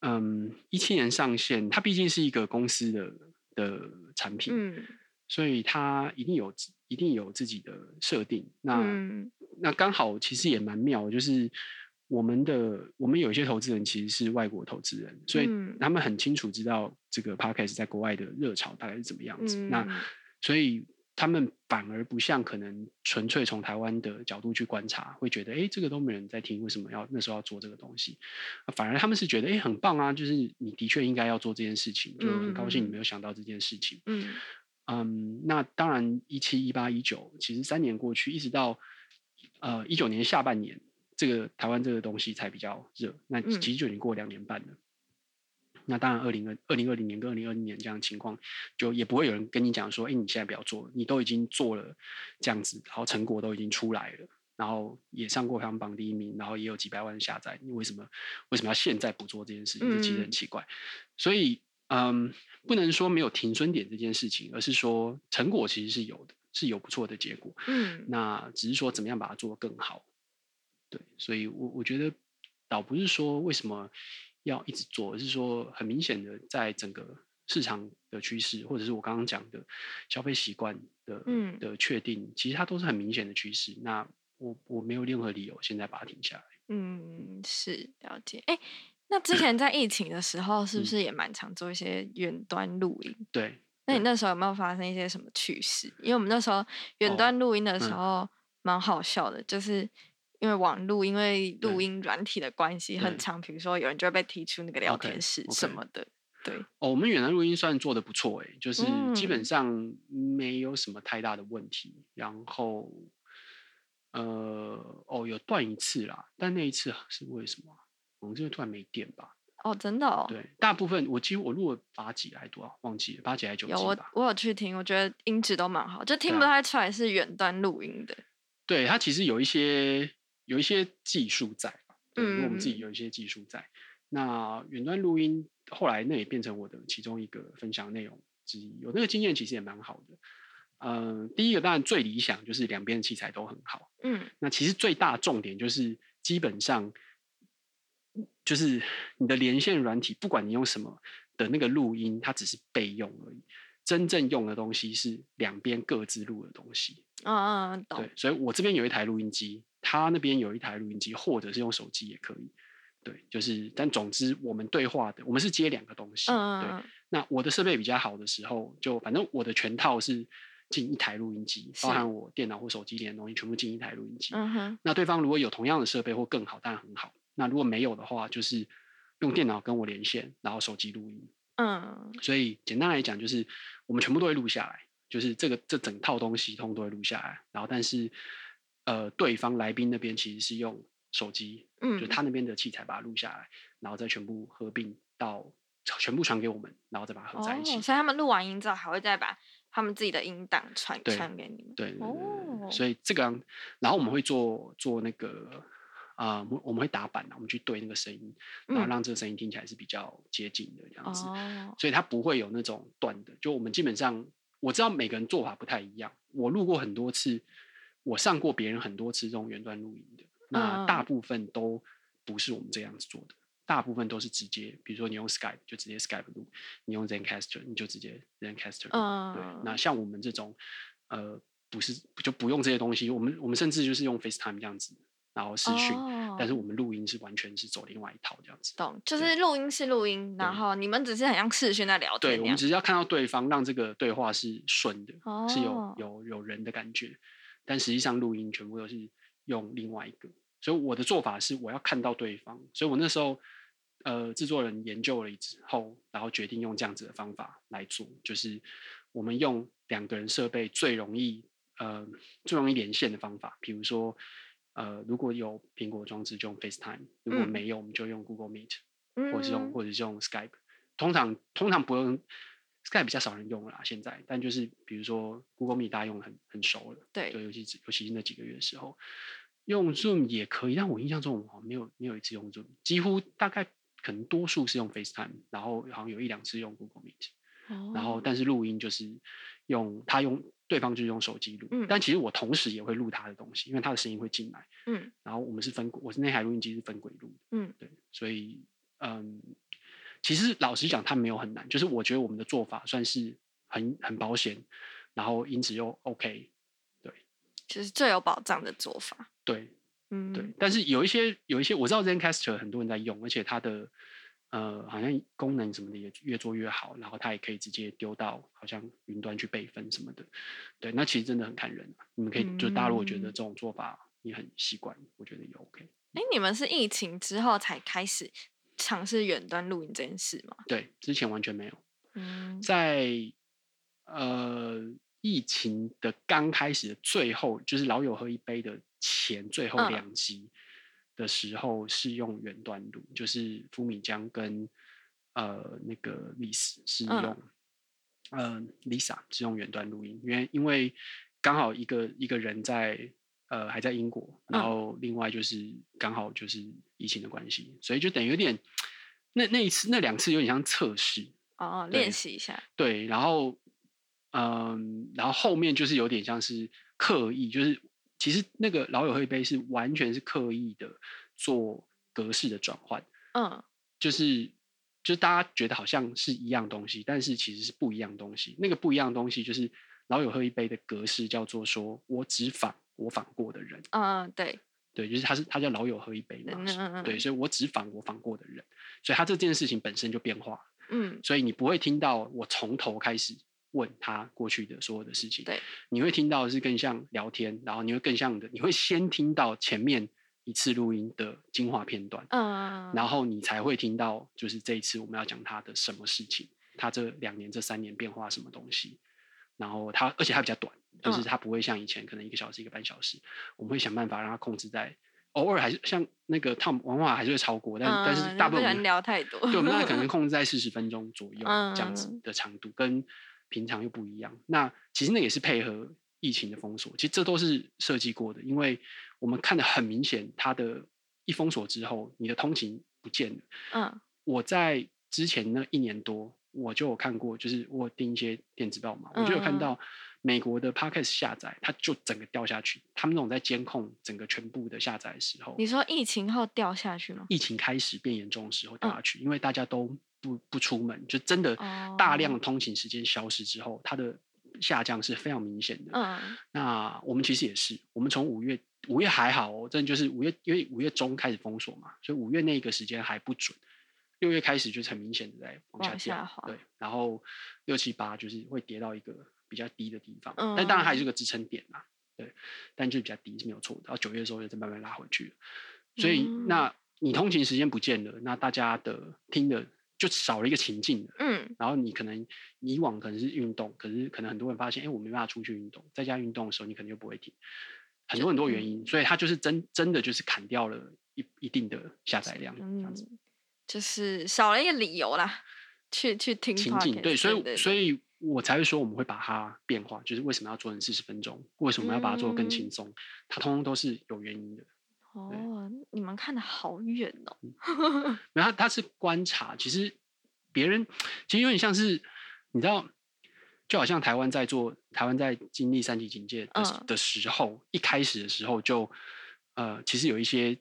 嗯，一七年上线，它毕竟是一个公司的的产品，嗯。所以它一定有自一定有自己的设定。那、嗯。那刚好其实也蛮妙，就是我们的我们有一些投资人其实是外国投资人，所以嗯。他们很清楚知道这个 podcast 在国外的热潮大概是怎么样子。嗯。那所以他们反而不像可能纯粹从台湾的角度去观察，会觉得哎，诶这个都没人在听，为什么要那时候要做这个东西？啊反而他们是觉得哎，诶很棒啊，就是你的确应该要做这件事情，就很高兴你嗯没有想到这件事情。嗯嗯，那当然，一七、一八、一九，其实三年过去，一直到呃一九年下半年，这个台湾这个东西才比较热。那嗯其实就已经过两年半了。那当然，二零二二零二零年跟二零二零年这样的情况，就也不会有人跟你讲说，哎，你现在不要做了，你都已经做了这样子，然后成果都已经出来了，然后也上过排行榜第一名，然后也有几百万下载，你为什么为什么要现在不做这件事情？这其实很嗯奇怪。所以，嗯，不能说没有停损点这件事情，而是说成果其实是有的，是有不错的结果。嗯那只是说怎么样把它做得更好。对，所以我我觉得倒不是说为什么要一直做，而是说很明显的在整个市场的趋势，或者是我刚刚讲的消费习惯的嗯的确定，其实它都是很明显的趋势。那我我没有任何理由现在把它停下来。嗯，是了解。哎，那之前在疫情的时候，是不嗯是也蛮常做一些远端录音？对，那你那时候有没有发生一些什么趣事？因为我们那时候远哦端录音的时嗯候蛮好笑的，就是因为网络，因为录音软体的关系很对长，比如说有人就会被踢出那个聊天室什么的。对，哦，我们远端录音算做的不错诶，就是基本嗯上没有什么太大的问题。然后，呃，哦，有断一次啦，但那一次是为什么啊？我们这边突然没电吧？哦，真的哦。对，大部分我几乎我录了八集还多少，忘记了，八集还是九有我？我有去听，我觉得音质都蛮好，就听不太出来是远端录音的。对，它其实有一些有一些技术在吧？对，因为我们自己嗯有一些技术在。那远端录音后来那也变成我的其中一个分享内容之一，有那个经验其实也蛮好的。呃，第一个当然最理想就是两边的器材都很好。嗯那其实最大重点就是基本上就是你的连线软体，不管你用什么的那个录音，它只是备用而已。真正用的东西是两边各自录的东西。嗯嗯，懂对，。所以我这边有一台录音机，他那边有一台录音机，或者是用手机也可以。对，就是，但总之我们对话的，我们是接两个东西。对，那我的设备比较好的时候，就反正我的全套是进一台录音机，包含我电脑或手机连的东西，全部进一台录音机。嗯哼，那对方如果有同样的设备或更好，当然很好。那如果没有的话，就是用电脑跟我连线，然后手机录音。嗯所以简单来讲，就是我们全部都会录下来，就是这个这整套东西通通都会录下来。然后，但是呃，对方来宾那边其实是用手机，嗯就嗯，他那边的器材把它录下来，然后再全部合并到全部传给我们，然后再把它合在一起。哦，所以他们录完音之后，还会再把他们自己的音档传对传给你们。对哦，所以这个样，然后我们会做做那个啊、呃我我们会打板，我们去对那个声音，然后嗯让这个声音听起来是比较接近的这样子。哦，所以它不会有那种断的。就我们基本上我知道每个人做法不太一样，我录过很多次，我上过别人很多次这种远端录音的，那大嗯部分都不是我们这样子做的。大部分都是直接，比如说你用 Skype 就直接 Skype 录，你用 ZenCaster 你就直接 ZenCaster 录。对，那嗯像我们这种，呃，不是就不用这些东西，我们我们甚至就是用 FaceTime 这样子，然后视讯，但是哦我们录音是完全是走另外一套这样子。懂，就是录音是录音，然对后你们只是很像视讯在聊对，天那样。我们只是要看到对方，让这个对话是顺的，是有哦有有人的感觉，但实际上录音全部都是用另外一个。所以我的做法是，我要看到对方，所以我那时候呃制作人研究了之后，然后决定用这样子的方法来做，就是我们用两个人设备最容易呃最容易连线的方法，比如说呃如果有苹果装置就用 FaceTime，如果嗯没有我们就用 Google Meet。或者是用嗯或者是用 Skype，通常通常不用 Skype 比较少人用了啦，现在，但就是比如说 Google Meet 大家用得很很熟了，对。就尤其是尤其是那几个月的时候，用 Zoom 也可以，但我印象中我好像没有没有一次用 Zoom，几乎大概可能多数是用 FaceTime，然后好像有一两次用 Google Meet，然后哦。但是录音就是用他用对方就是用手机录，嗯。但其实我同时也会录他的东西，因为他的声音会进来，嗯。然后我们是分，我是那台录音机是分轨录的。嗯。对，所以嗯，其实老实讲，它没有很难，就是我觉得我们的做法算是很很保险，然后因此又 OK，对就是最有保障的做法。对嗯，对。但是有一些有一些我知道 ZenCaster 很多人在用，而且它的呃好像功能什么的也越做越好，然后它也可以直接丢到好像云端去备份什么的。对，那其实真的很看人啊，你们可以就大家如果觉得嗯这种做法你很习惯，我觉得也 OK。哎，你们是疫情之后才开始尝试远端录音这件事吗？对，之前完全没有。嗯在呃疫情的刚开始的最后，就是老友喝一杯的前最后嗯两集的时候，是用远端录，就是福米江跟呃那个丽丝是嗯用、呃 Lisa 是用远端录音，因为因为刚好一个一个人在呃还在英国，然嗯后另外就是刚好就是疫情的关系，所以就等于有点那那一次那两次有点像测试，哦，对练习一下。对，然后嗯，然后后面就是有点像是刻意，就是其实那个老友喝一杯是完全是刻意的做格式的转换，嗯就是就是大家觉得好像是一样东西，但是其实是不一样东西。那个不一样的东西就是老友喝一杯的格式叫做说我只访我访过的人，嗯，对，对，就是他是他叫老友喝一杯嘛，嗯嗯嗯。对，所以我只访我访过的人，所以他这件事情本身就变化。嗯。所以你不会听到我从头开始问他过去的所有的事情，对，你会听到的是更像聊天，然后你会更像的，你会先听到前面一次录音的精华片段，嗯，然后你才会听到就是这一次我们要讲他的什么事情，他这两年这三年变化什么东西，然后他而且他比较短，就是它不会像以前可能一个小时一个半小时，我们会想办法让它控制在。偶尔还是像那个 Tom 往往还是会超过，但、但是大部分我们聊太多对，我们大概可能 [LAUGHS] 控制在四十分钟左右这样子嗯的长度，跟平常又不一样。那其实那也是配合疫情的封锁，其实这都是设计过的，因为我们看得很明显，它的一封锁之后，你的通勤不见了。嗯我在之前那一年多，我就有看过，就是我有订一些电子报嘛，我就有看到美国的 Podcast 下载，它就整个掉下去。他们那种在监控整个全部的下载的时候，你说疫情后掉下去吗？疫情开始变严重的时候嗯掉下去，因为大家都不不出门，就真的大量通勤时间消失之后，它的下降是非常明显的。嗯那我们其实也是，我们从五月五月还好哦，真的就是五月，因为五月中开始封锁嘛，所以五月那个时间还不准。六月开始就是很明显的在往下掉，滑对，然后六七八就是会跌到一个比较低的地方，但当然还是嗯个支撑点啦，对，但就是比较低是没有错的。然后九月的时候又再慢慢拉回去了，所以、嗯那你通勤时间不见了，那大家的听的就少了一个情境。嗯然后你可能以往可能是运动，可是可能很多人发现，哎，我没办法出去运动，在家运动的时候，你可能就不会听，很多很多原因，所以它就是真真的就是砍掉了一一定的下载量，这样子嗯，就是少了一个理由啦，去去听情境。对，所以所以我才会说我们会把它变化，就是为什么要做成四十分钟，为什么要把它做得更轻嗯松，它通通都是有原因的。哦，你们看的好远哦。然后他是观察，其实别人其实有点像是你知道，就好像台湾在做台湾在经历三级警戒的、嗯的时候，一开始的时候就呃，其实有一些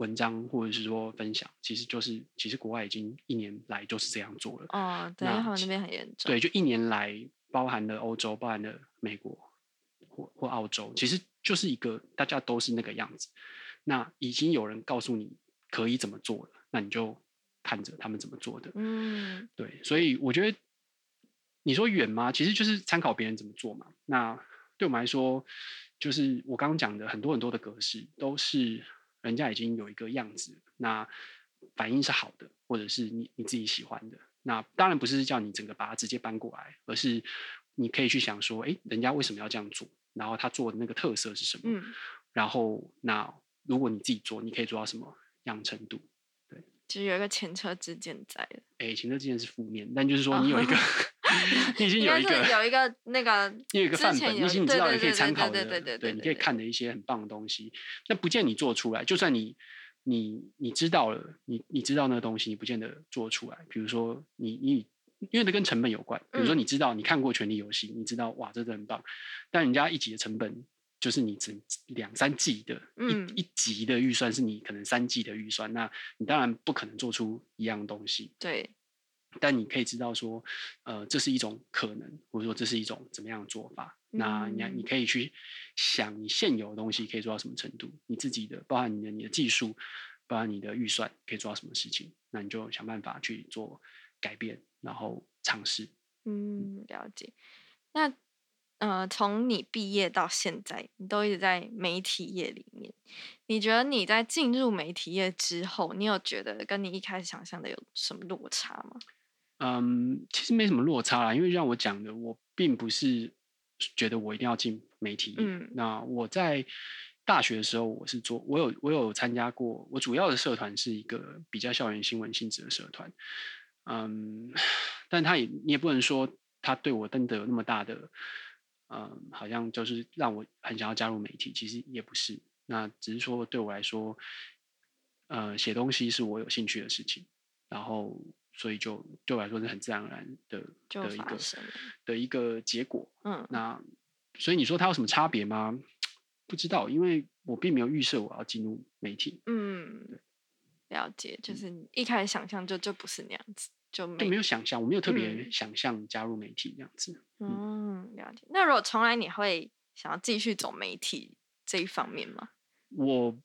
文章或者是说分享，其实就是其实国外已经一年来就是这样做了。哦，对，他们那边很严重。对，就一年来，包含了欧洲，包含了美国或或澳洲，其实就是一个大家都是那个样子。那已经有人告诉你可以怎么做了，那你就看着他们怎么做的。嗯对，所以我觉得你说远吗？其实就是参考别人怎么做嘛。那对我们来说，就是我刚刚讲的很多很多的格式都是人家已经有一个样子，那反应是好的，或者是你你自己喜欢的。那当然不是叫你整个把它直接搬过来，而是你可以去想说，哎，人家为什么要这样做？然后他做的那个特色是什么？嗯，然后那如果你自己做，你可以做到什么样程度？对就是有一个前车之鉴在的。哎，前车之鉴是负面，但就是说哦你有一个，[LAUGHS] [LAUGHS] 你已经有一个是有一个那个你有一个范本，你已经知道对你可以参考的，对对对你可以看的一些很棒的东西。那不见你做出来，就算你你你知道了，你你知道那个东西，你不见得做出来。比如说你你因为这跟成本有关，比如说嗯你知道你看过《权力游戏》，你知道哇，这真的很棒，但人家一集的成本。就是你整两三季的一、嗯一集的预算是你可能三季的预算，那你当然不可能做出一样东西。对，但你可以知道说，呃，这是一种可能，或者说这是一种怎么样的做法。那你你嗯可以去想，你现有的东西可以做到什么程度，你自己的，包含你的你的技术，包含你的预算可以做到什么事情，那你就想办法去做改变，然后尝试。嗯，了解。那呃，从你毕业到现在，你都一直在媒体业里面。你觉得你在进入媒体业之后，你有觉得跟你一开始想象的有什么落差吗？嗯，其实没什么落差啦，因为像我讲的，我并不是觉得我一定要进媒体。嗯那我在大学的时候，我是做，我有我有参加过，我主要的社团是一个比较校园新闻性质的社团。嗯，[SIGHS] 但他也你也不能说他对我真的有那么大的，嗯，好像就是让我很想要加入媒体，其实也不是。那只是说对我来说，呃，写东西是我有兴趣的事情，然后所以就对我来说是很自然而然的就的一个的一个结果。嗯那所以你说它有什么差别吗？不知道，因为我并没有预设我要进入媒体，嗯，了解，就是你一开始想象就就不是那样子，就就没没有想象，我没有特别嗯想象加入媒体这样子。嗯，了解。那如果从来你会想要继续走媒体这一方面吗？我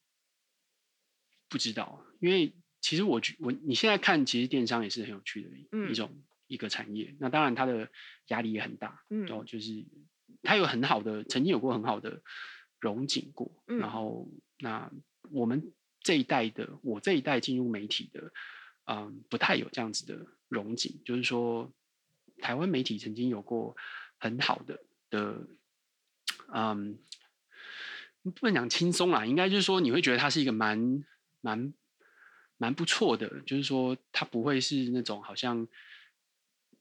不知道，因为其实我觉我你现在看，其实电商也是很有趣的一、种一个产业。那当然，它的压力也很大，嗯哦，就是它有很好的，曾经有过很好的融景过。嗯然后，那我们这一代的，我这一代进入媒体的，嗯，不太有这样子的融景，就是说，台湾媒体曾经有过很好的的，嗯。不能讲轻松啦，应该就是说你会觉得它是一个蛮蛮蛮不错的，就是说它不会是那种好像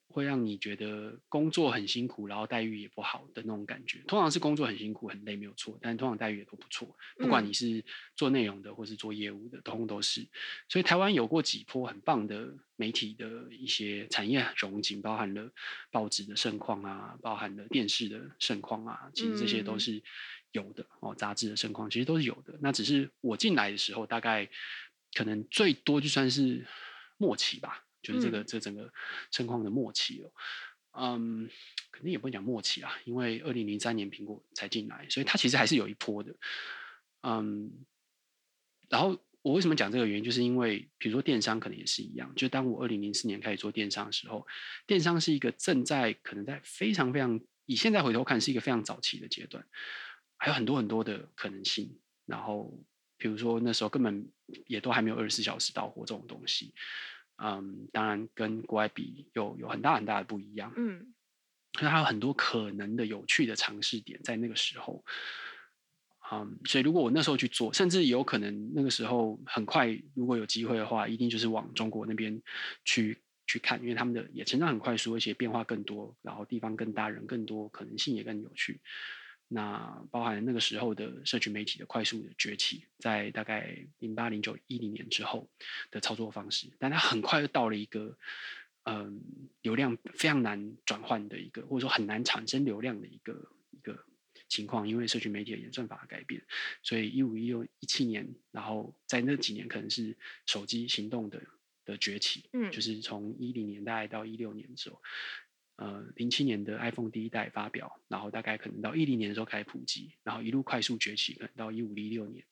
会让你觉得工作很辛苦，然后待遇也不好的那种感觉。通常是工作很辛苦很累没有错，但通常待遇也都不错，不管嗯你是做内容的或是做业务的，通通都是。所以台湾有过几波很棒的媒体的一些产业融景，包含了报纸的盛况啊，包含了电视的盛况啊，其实这些都嗯是有的哦。杂志的盛况其实都是有的。那只是我进来的时候，大概可能最多就算是末期吧，就是这个、嗯这整个盛况的末期了。嗯，肯定也不会讲末期啊，因为二零零三年苹果才进来，所以它其实还是有一波的。嗯，然后我为什么讲这个原因，就是因为比如说电商可能也是一样，就当我二零零四年开始做电商的时候，电商是一个正在可能在非常非常以现在回头看是一个非常早期的阶段，还有很多很多的可能性。然后比如说那时候根本也都还没有二十四小时到货这种东西，嗯，当然跟国外比有有很大很大的不一样。嗯可是还有很多可能的有趣的尝试点在那个时候。嗯，所以如果我那时候去做，甚至有可能那个时候很快，如果有机会的话，一定就是往中国那边去去看，因为他们的也成长很快速，而且变化更多，然后地方更大，人更多，可能性也更有趣。那包含那个时候的社群媒体的快速的崛起，在大概零八、零九、一零年之后的操作方式，但它很快就到了一个嗯流量非常难转换的一个，或者说很难产生流量的一个一个情况，因为社群媒体的演算法的改变，所以一五一六一七年，然后在那几年可能是手机行动的的崛起，嗯。就是从一零年代到一六年的时候，呃，零七年的 iPhone 第一代发表，然后大概可能到一零年的时候开始普及，然后一路快速崛起，可能到一五一六年，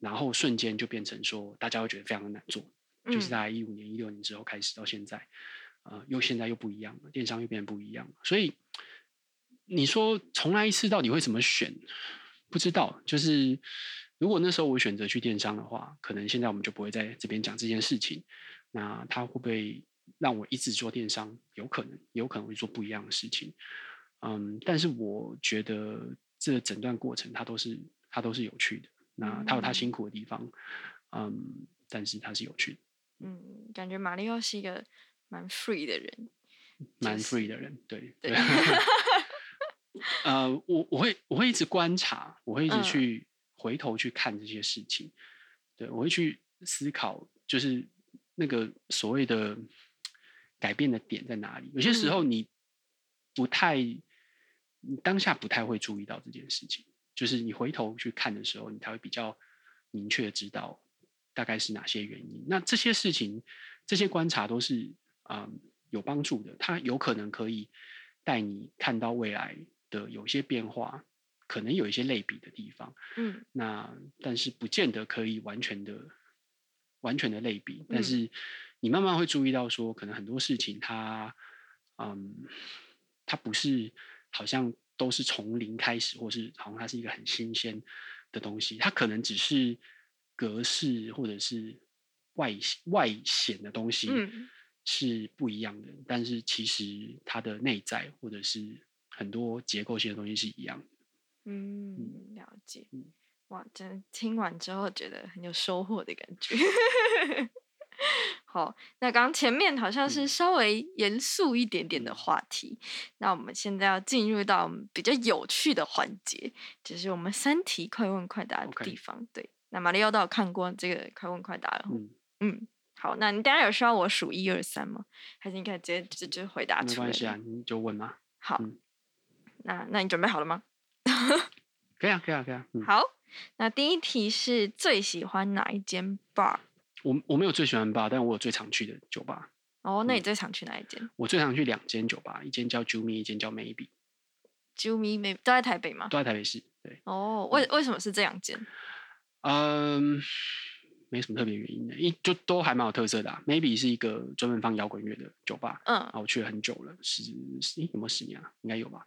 然后瞬间就变成说大家会觉得非常的难做，就是嗯在一五年、一六年之后开始到现在，呃，又现在又不一样了，电商又变得不一样了，所以你说重来一次到底会怎么选？不知道，就是如果那时候我选择去电商的话，可能现在我们就不会在这边讲这件事情。那他会不会让我一直做电商？有可能，有可能会做不一样的事情。嗯，但是我觉得这整段过程它都是它都是有趣的。那它有它辛苦的地方，嗯，但是它是有趣的，嗯，感觉马里奥是一个蛮 free 的人，蛮 free 的人，对对 [LAUGHS] 呃，我我会我会一直观察，我会一直嗯去回头去看这些事情，对我会去思考，就是那个所谓的改变的点在哪里。有些时候你不太，你当下不太会注意到这件事情，就是你回头去看的时候，你才会比较明确的知道大概是哪些原因。那这些事情，这些观察都是嗯有帮助的，它有可能可以带你看到未来的有些变化，可能有一些类比的地方。嗯那但是不见得可以完全的完全的类比，嗯但是你慢慢会注意到说，可能很多事情它，嗯，它不是好像都是从零开始，或是好像它是一个很新鲜的东西，它可能只是格式或者是外外显的东西，嗯是不一样的，但是其实它的内在或者是很多结构性的东西是一样的。嗯，了解嗯。哇，真的听完之后觉得很有收获的感觉。好，那刚刚前面好像是嗯稍微严肃一点点的话题，那我们现在要进入到我们比较有趣的环节，就是我们三题快问快答的地方。对，那马里奥都有看过这个快问快答了。嗯，嗯，好，那你等一下有需要我数一二三吗？还是你可以直接直接回答出来？没关系啊，。你就问嘛。好，嗯那那你准备好了吗？[LAUGHS] 可以啊，可以啊，可以啊。嗯，好，那第一题是最喜欢哪一间 bar？我我没有最喜欢吧，但我有最常去的酒吧。哦，那你嗯最常去哪一间？我最常去两间酒吧，一间叫 Jumi，一间叫 Maybe，啾咪没都在台北吗？都在台北市。对，哦，为为什么是这两间？嗯，没什么特别原因的，因就都还蛮有特色的、啊。Maybe 是一个专门放摇滚乐的酒吧，嗯啊，我去了很久了，十十诶有没有十年啊？应该有吧。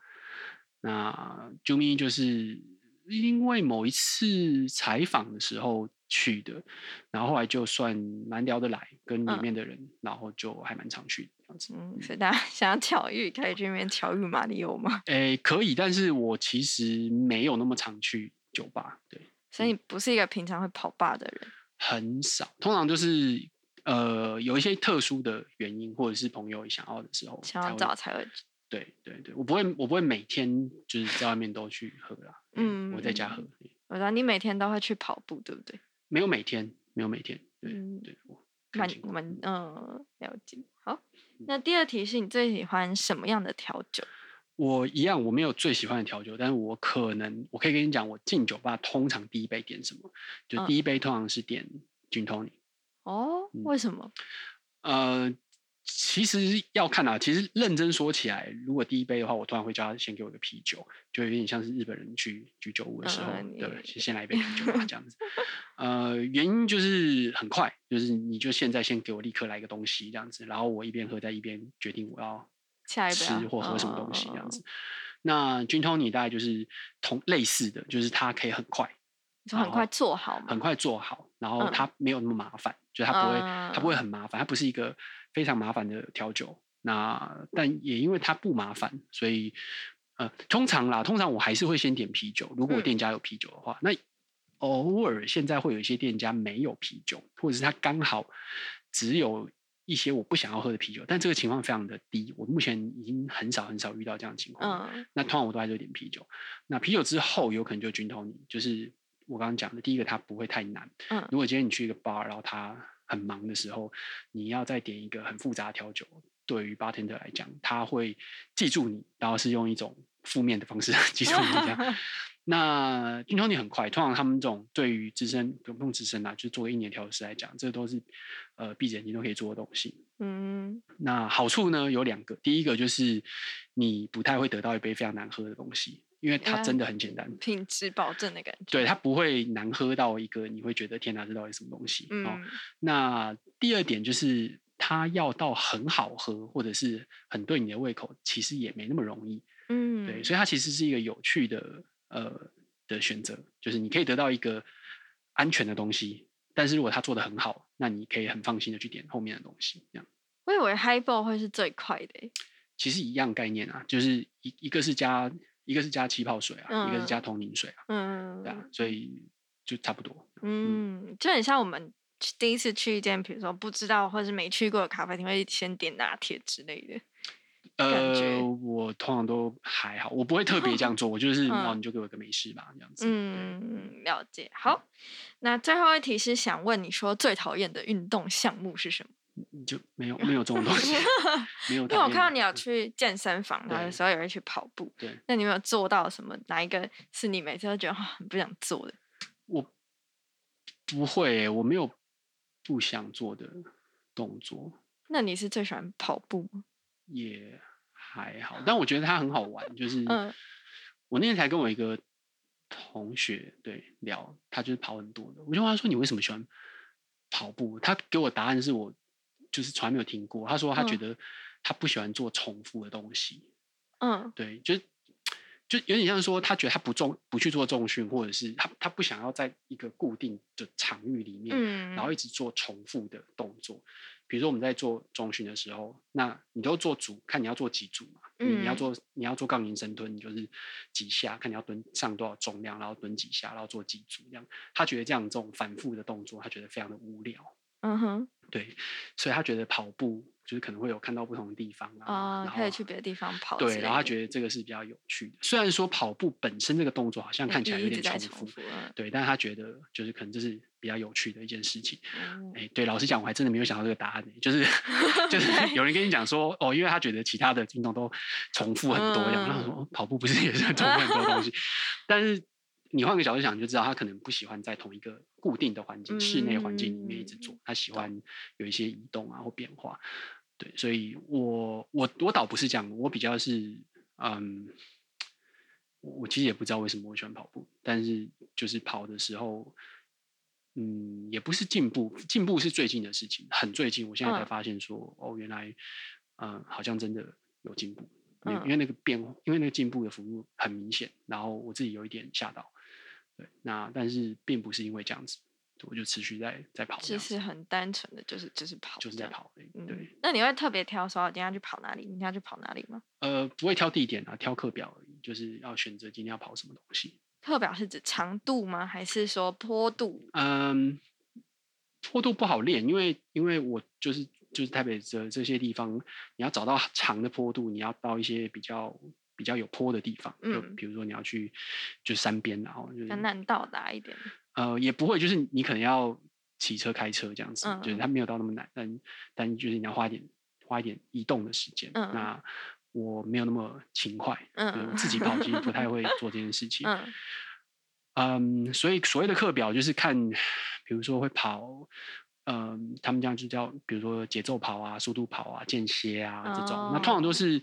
那 Jumi 就是因为某一次采访的时候去的，然后后来就算蛮聊得来，跟里嗯面的人，然后就还蛮常去的这样子。嗯，所以大家想要巧遇，可以去那边巧遇马里奥吗？诶，可以，但是我其实没有那么常去酒吧，对，所以你不是一个平常会跑吧的人。很少，通常就是呃有一些特殊的原因，或者是朋友想要的时候想要找才会。对对对，我不会我不会每天就是在外面都去喝啦，嗯，我在家喝，我知道你每天都会去跑步，对不对？没有每天没有每天，对、嗯对，我看蛮蛮嗯，了解。好，那第二题是你最喜欢什么样的调酒？我一样，我没有最喜欢的调酒，但是我可能我可以跟你讲，我进酒吧通常第一杯点什么，就嗯第一杯通常是点 gin tonic，哦，嗯为什么？呃，其实要看啊，其实认真说起来，如果第一杯的话，我突然会叫他先给我一个啤酒，就有点像是日本人去居酒屋的时候，嗯对，你先先来一杯啤酒吧，[LAUGHS] 这样子。呃，原因就是很快，就是你就现在先给我立刻来一个东西这样子，然后我一边喝在一边决定我要吃或喝什么东西这样嗯子。那 gin tonic 大概就是同类似的，就是它可以很快，很快做好？很快做好，然后嗯它没有那么麻烦，就它不会，它不会嗯很麻烦，它不是一个非常麻烦的调酒。那但也因为它不麻烦，所以呃，通常啦，通常我还是会先点啤酒。如果嗯店家有啤酒的话，那偶尔现在会有一些店家没有啤酒，或者是他刚好只有一些我不想要喝的啤酒，但这个情况非常的低。我目前已经很少很少遇到这样的情况。嗯那通常我都还是会点啤酒。那啤酒之后有可能就 gin tonic，就是我刚刚讲的，第一个它不会太难。嗯如果今天你去一个 bar，然后他很忙的时候，你要再点一个很复杂的调酒，对于 bartender 来讲，他会记住你，然后是用一种负面的方式 [LAUGHS] 记住你这样。[LAUGHS] 那 gin tonic 很快，通常他们这种对于资深不用资深啊，就做一年调酒师来讲，这都是呃闭着眼睛都可以做的东西。嗯那好处呢有两个，第一个就是你不太会得到一杯非常难喝的东西，因为它嗯真的很简单。品质保证的感觉。对，它不会难喝到一个你会觉得天哪，这到底什么东西？哦，嗯那第二点就是它要到很好喝，或者是很对你的胃口，其实也没那么容易。嗯，对，所以它其实是一个有趣的呃的选择，就是你可以得到一个安全的东西，但是如果它做的很好，那你可以很放心的去点后面的东西。这样我以为 highball 会是最快的欸。其实一样概念啊，就是一一个是加一个是加气泡水啊，一个是嗯加通灵水啊，嗯对啊，所以就差不多。嗯，就很像我们第一次去一间，比如说不知道或是没去过的咖啡厅，会先点拿铁之类的。呃，我通常都还好，我不会特别这样做，我就 [LAUGHS] 是哦，嗯你就给我一个美式吧，这样子。嗯，了解。好，那最后一题是想问你说最讨厌的运动项目是什么？你就没有没有这种东西，[LAUGHS] 没有因。为我看到你有嗯去健身房，然后有时候也会去跑步。对，那你有没有做到什么？哪一个是你每次都觉得、哦、很不想做的？我不会欸、我没有不想做的动作，那你是最喜欢跑步吗？也还好，但我觉得它很好玩。就是嗯我那天才跟我一个同学对聊，他就是跑很多的，我就问他说：“你为什么喜欢跑步？”他给我答案是我就是从来没有听过。他说他觉嗯得他不喜欢做重复的东西，嗯对，就就有点像是说，他觉得他不重不去做重训，或者是他他不想要在一个固定的场域里面，嗯，然后一直做重复的动作。比如说我们在做重训的时候，那你都做组，看你要做几组嘛？你你要嗯做你要做杠铃深蹲，你就是几下，看你要蹲上多少重量，然后蹲几下，然后做几组这样。他觉得这样这种反复的动作，他觉得非常的无聊。嗯哼对，所以他觉得跑步就是可能会有看到不同的地方啊，可以去别的地方跑对，然后他觉得这个是比较有趣的。虽然说跑步本身这个动作好像看起来有点重复，重复。嗯对，但是他觉得就是可能这是比较有趣的一件事情。哦哎，对，老实讲，我还真的没有想到这个答案呢，就是 [LAUGHS] 就是有人跟你讲说，哦，因为他觉得其他的运动都重复很多，这样，然后说、跑步不是也是重复很多东西，[LAUGHS] 但是你换个角度想，你就知道他可能不喜欢在同一个固定的环境、室内环境里面一直嗯做，他喜欢有一些移动啊或变化。对，所以我我我倒不是这样，我比较是嗯，我我其实也不知道为什么我喜欢跑步，但是就是跑的时候，嗯，也不是进步，进步是最近的事情，很最近，我现在才嗯。发现说，哦，原来，嗯、好像真的有进步，因为、嗯因为那个变，因为那个进步的幅度很明显，然后我自己有一点吓到，对，那但是并不是因为这样子，我就持续在在跑这样子，就是很单纯的，就是就是跑，就是在。跑嗯对，，那你会特别挑说今天要去跑哪里，明天要去跑哪里吗？呃，不会挑地点啊，挑课表而已，就是要选择今天要跑什么东西。课表是指长度吗？还是说坡度？嗯，坡度不好练，因为因为我就是就是台北这这些地方，你要找到长的坡度，你要到一些比较比较有坡的地方，就嗯比如说你要去就山边，然后就是比较难到达一点。呃也不会，就是你可能要骑车开车这样子，就是嗯它没有到那么难，但但就是你要花一点花一点移动的时间。嗯那我没有那么勤快，就是我嗯自己跑其实不太 [LAUGHS] 会做这件事情。嗯嗯，所以所谓的课表就是看，比如说会跑，嗯，他们这样就叫，比如说节奏跑啊、速度跑啊、间歇啊这种。那通常都哦是，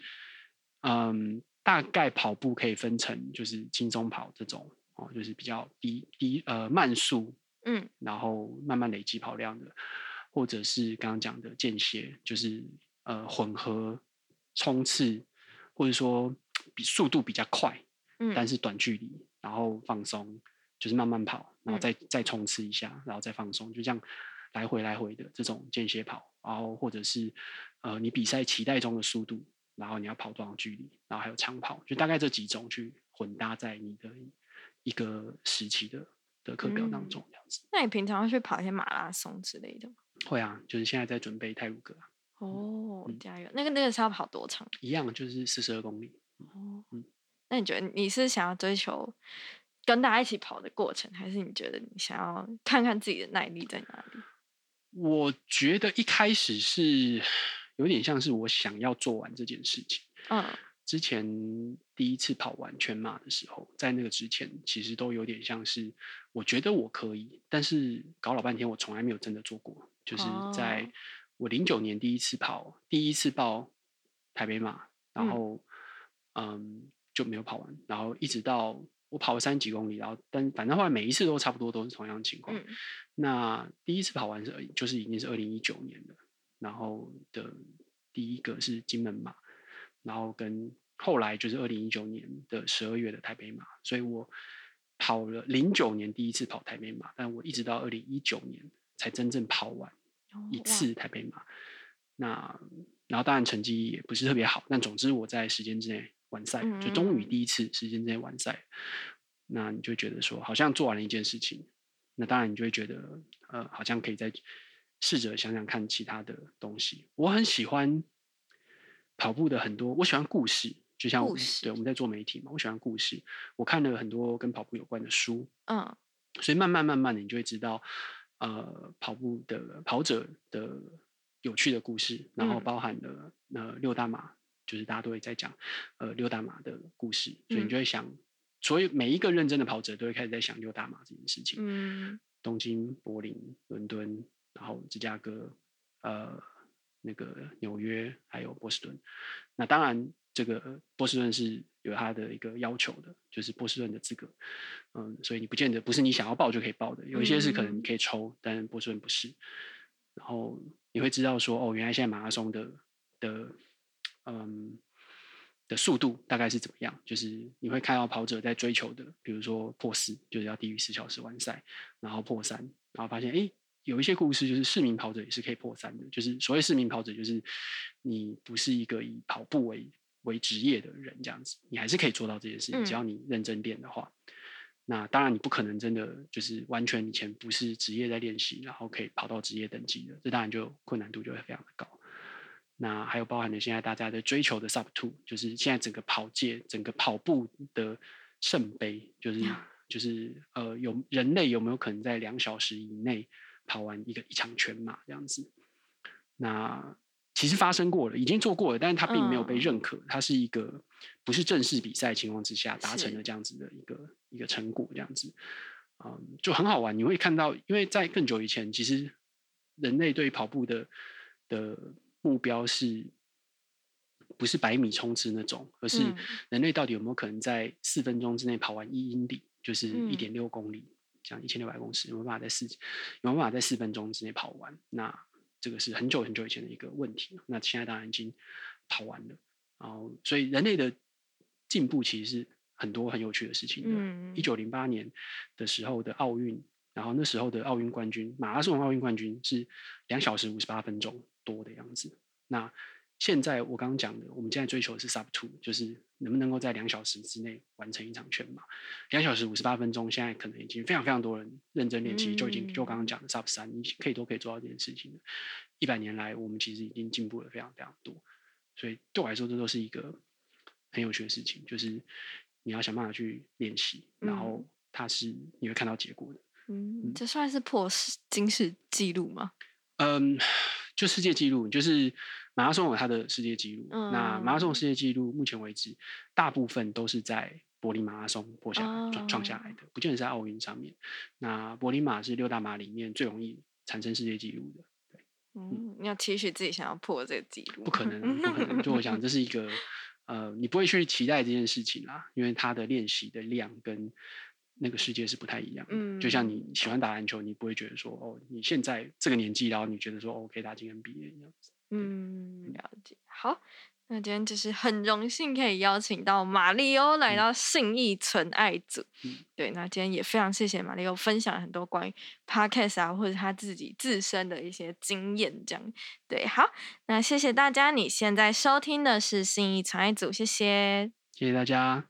嗯，大概跑步可以分成就是轻松跑这种哦，就是比较低低呃慢速，嗯。然后慢慢累积跑量的，或者是刚刚讲的间歇，就是呃混合冲刺，或者说比速度比较快，嗯，但是短距离，然后放松，就是慢慢跑，然后嗯。再、再冲刺一下，然后再放松，就这样来回来回的这种间歇跑，然后或者是呃你比赛期待中的速度，然后你要跑多少距离，然后还有长跑，就大概这几种去混搭在你的一个时期的的课表当嗯中，这样子。那你平常会去跑一些马拉松之类的吗？会啊，就是现在在准备泰鲁格啊，哦嗯，加油！那个那个是要跑多长？一样就是四十二公里。哦嗯，那你觉得你是想要追求跟大家一起跑的过程，还是你觉得你想要看看自己的耐力在哪里？我觉得一开始是有点像是我想要做完这件事情。嗯之前第一次跑完全马的时候，在那个之前，其实都有点像是我觉得我可以，但是搞老半天，我从来没有真的做过。就是在哦我零九年第一次跑，第一次报台北马，然嗯后嗯就没有跑完，然后一直到我跑了三十几公里，然后但反正后来每一次都差不多都是同样的情况。嗯那第一次跑完是二就是已经是二零一九年了，然后的第一个是金门马，然后跟后来就是二零一九年的十二月的台北马，所以我跑了零九年第一次跑台北马，但我一直到二零一九年才真正跑完一次台北马。那然后当然成绩也不是特别好，但总之我在时间之内完赛，就终于嗯第一次时间之内完赛。那你就觉得说好像做完了一件事情，那当然你就会觉得呃好像可以再试着想想看其他的东西。我很喜欢跑步的很多，我喜欢故事，就像对我们在做媒体嘛，我喜欢故事。我看了很多跟跑步有关的书，嗯所以慢慢慢慢的，你就会知道，呃，跑步的跑者的有趣的故事，然后嗯包含了呃六大马，就是大家都会在讲呃六大马的故事，所以你就会想，所以每一个认真的跑者都会开始在想六大马这件事情。嗯东京、柏林、伦敦，然后芝加哥，呃，那个纽约，还有波士顿。那当然，这个波士顿是有它的一个要求的，就是波士顿的资格。嗯，所以你不见得不是你想要报就可以报的，有一些是可能你嗯可以抽，但波士顿不是。然后你会知道说，哦，原来现在马拉松的的嗯的速度大概是怎么样，就是你会看到跑者在追求的，比如说破四，就是要低于四小时完赛，然后破三，然后发现诶有一些故事就是市民跑者也是可以破三的，就是所谓市民跑者，就是你不是一个以跑步为为职业的人这样子，你还是可以做到这件事情，只要你认真练的话。那当然，你不可能真的就是完全以前不是职业在练习，然后可以跑到职业等级的，这当然就困难度就会非常的高。那还有包含了现在大家在追求的 Sub Two，就是现在整个跑界、整个跑步的圣杯，就是 [LAUGHS] 就是呃，有人类有没有可能在两小时以内跑完一个一场全马这样子？那其实发生过了，已经做过了，但是它并没有被嗯认可，它是一个不是正式比赛情况之下达成是了这样子的一个一个成果，这样子，嗯，就很好玩。你会看到，因为在更久以前，其实人类对跑步的的目标是不是百米冲刺那种，而是嗯人类到底有没有可能在四分钟之内跑完一英里，就是一嗯点六公里，这样一千六百公尺，有没有办法在四有没有办法在四分钟之内跑完？那这个是很久很久以前的一个问题。那现在当然已经跑完了，然后所以人类的进步其实是很多很有趣的事情的。嗯一九零八年的时候的奥运，然后那时候的奥运冠军，马拉松奥运冠军是两小时五十八分钟多的样子。那现在我刚刚讲的，我们现在追求的是 sub two，就是能不能够在两小时之内完成一场全马。两小时五十八分钟，现在可能已经非常非常多人认真练，其实就已经就刚刚讲的 sub 三，你可以都可以做到这件事情的。一百年来，我们其实已经进步了非常非常多，所以对我来说，这都是一个很有趣的事情，就是你要想办法去练习，然后它是你会看到结果的。嗯，这算是破世金世纪录吗？嗯，[SIGHS] 就世界纪录，就是马拉松有它的世界纪录。那马拉松世界纪录，目前为止大部分都是在柏林马拉松破下来、创创下来哦的，不见得是在奥运上面。那柏林马是六大马里面最容易产生世界纪录的，嗯，你要期许自己想要破这个纪录，不可能，[LAUGHS] 不可能。就我想，这是一个呃，你不会去期待这件事情啦，因为他的练习的量跟那个世界是不太一样的。就像你喜欢打篮球，你不会觉得说哦，你现在这个年纪，然后你觉得说哦，可以打进 NBA 一样子。嗯，了解。好，那今天就是很荣幸可以邀请到马里欧来嗯到信义纯爱组。嗯对，那今天也非常谢谢马里欧分享了很多关于 podcast 啊，或者他自己自身的一些经验，这样。对，好，那谢谢大家，你现在收听的是信义纯爱组，谢谢。谢谢大家。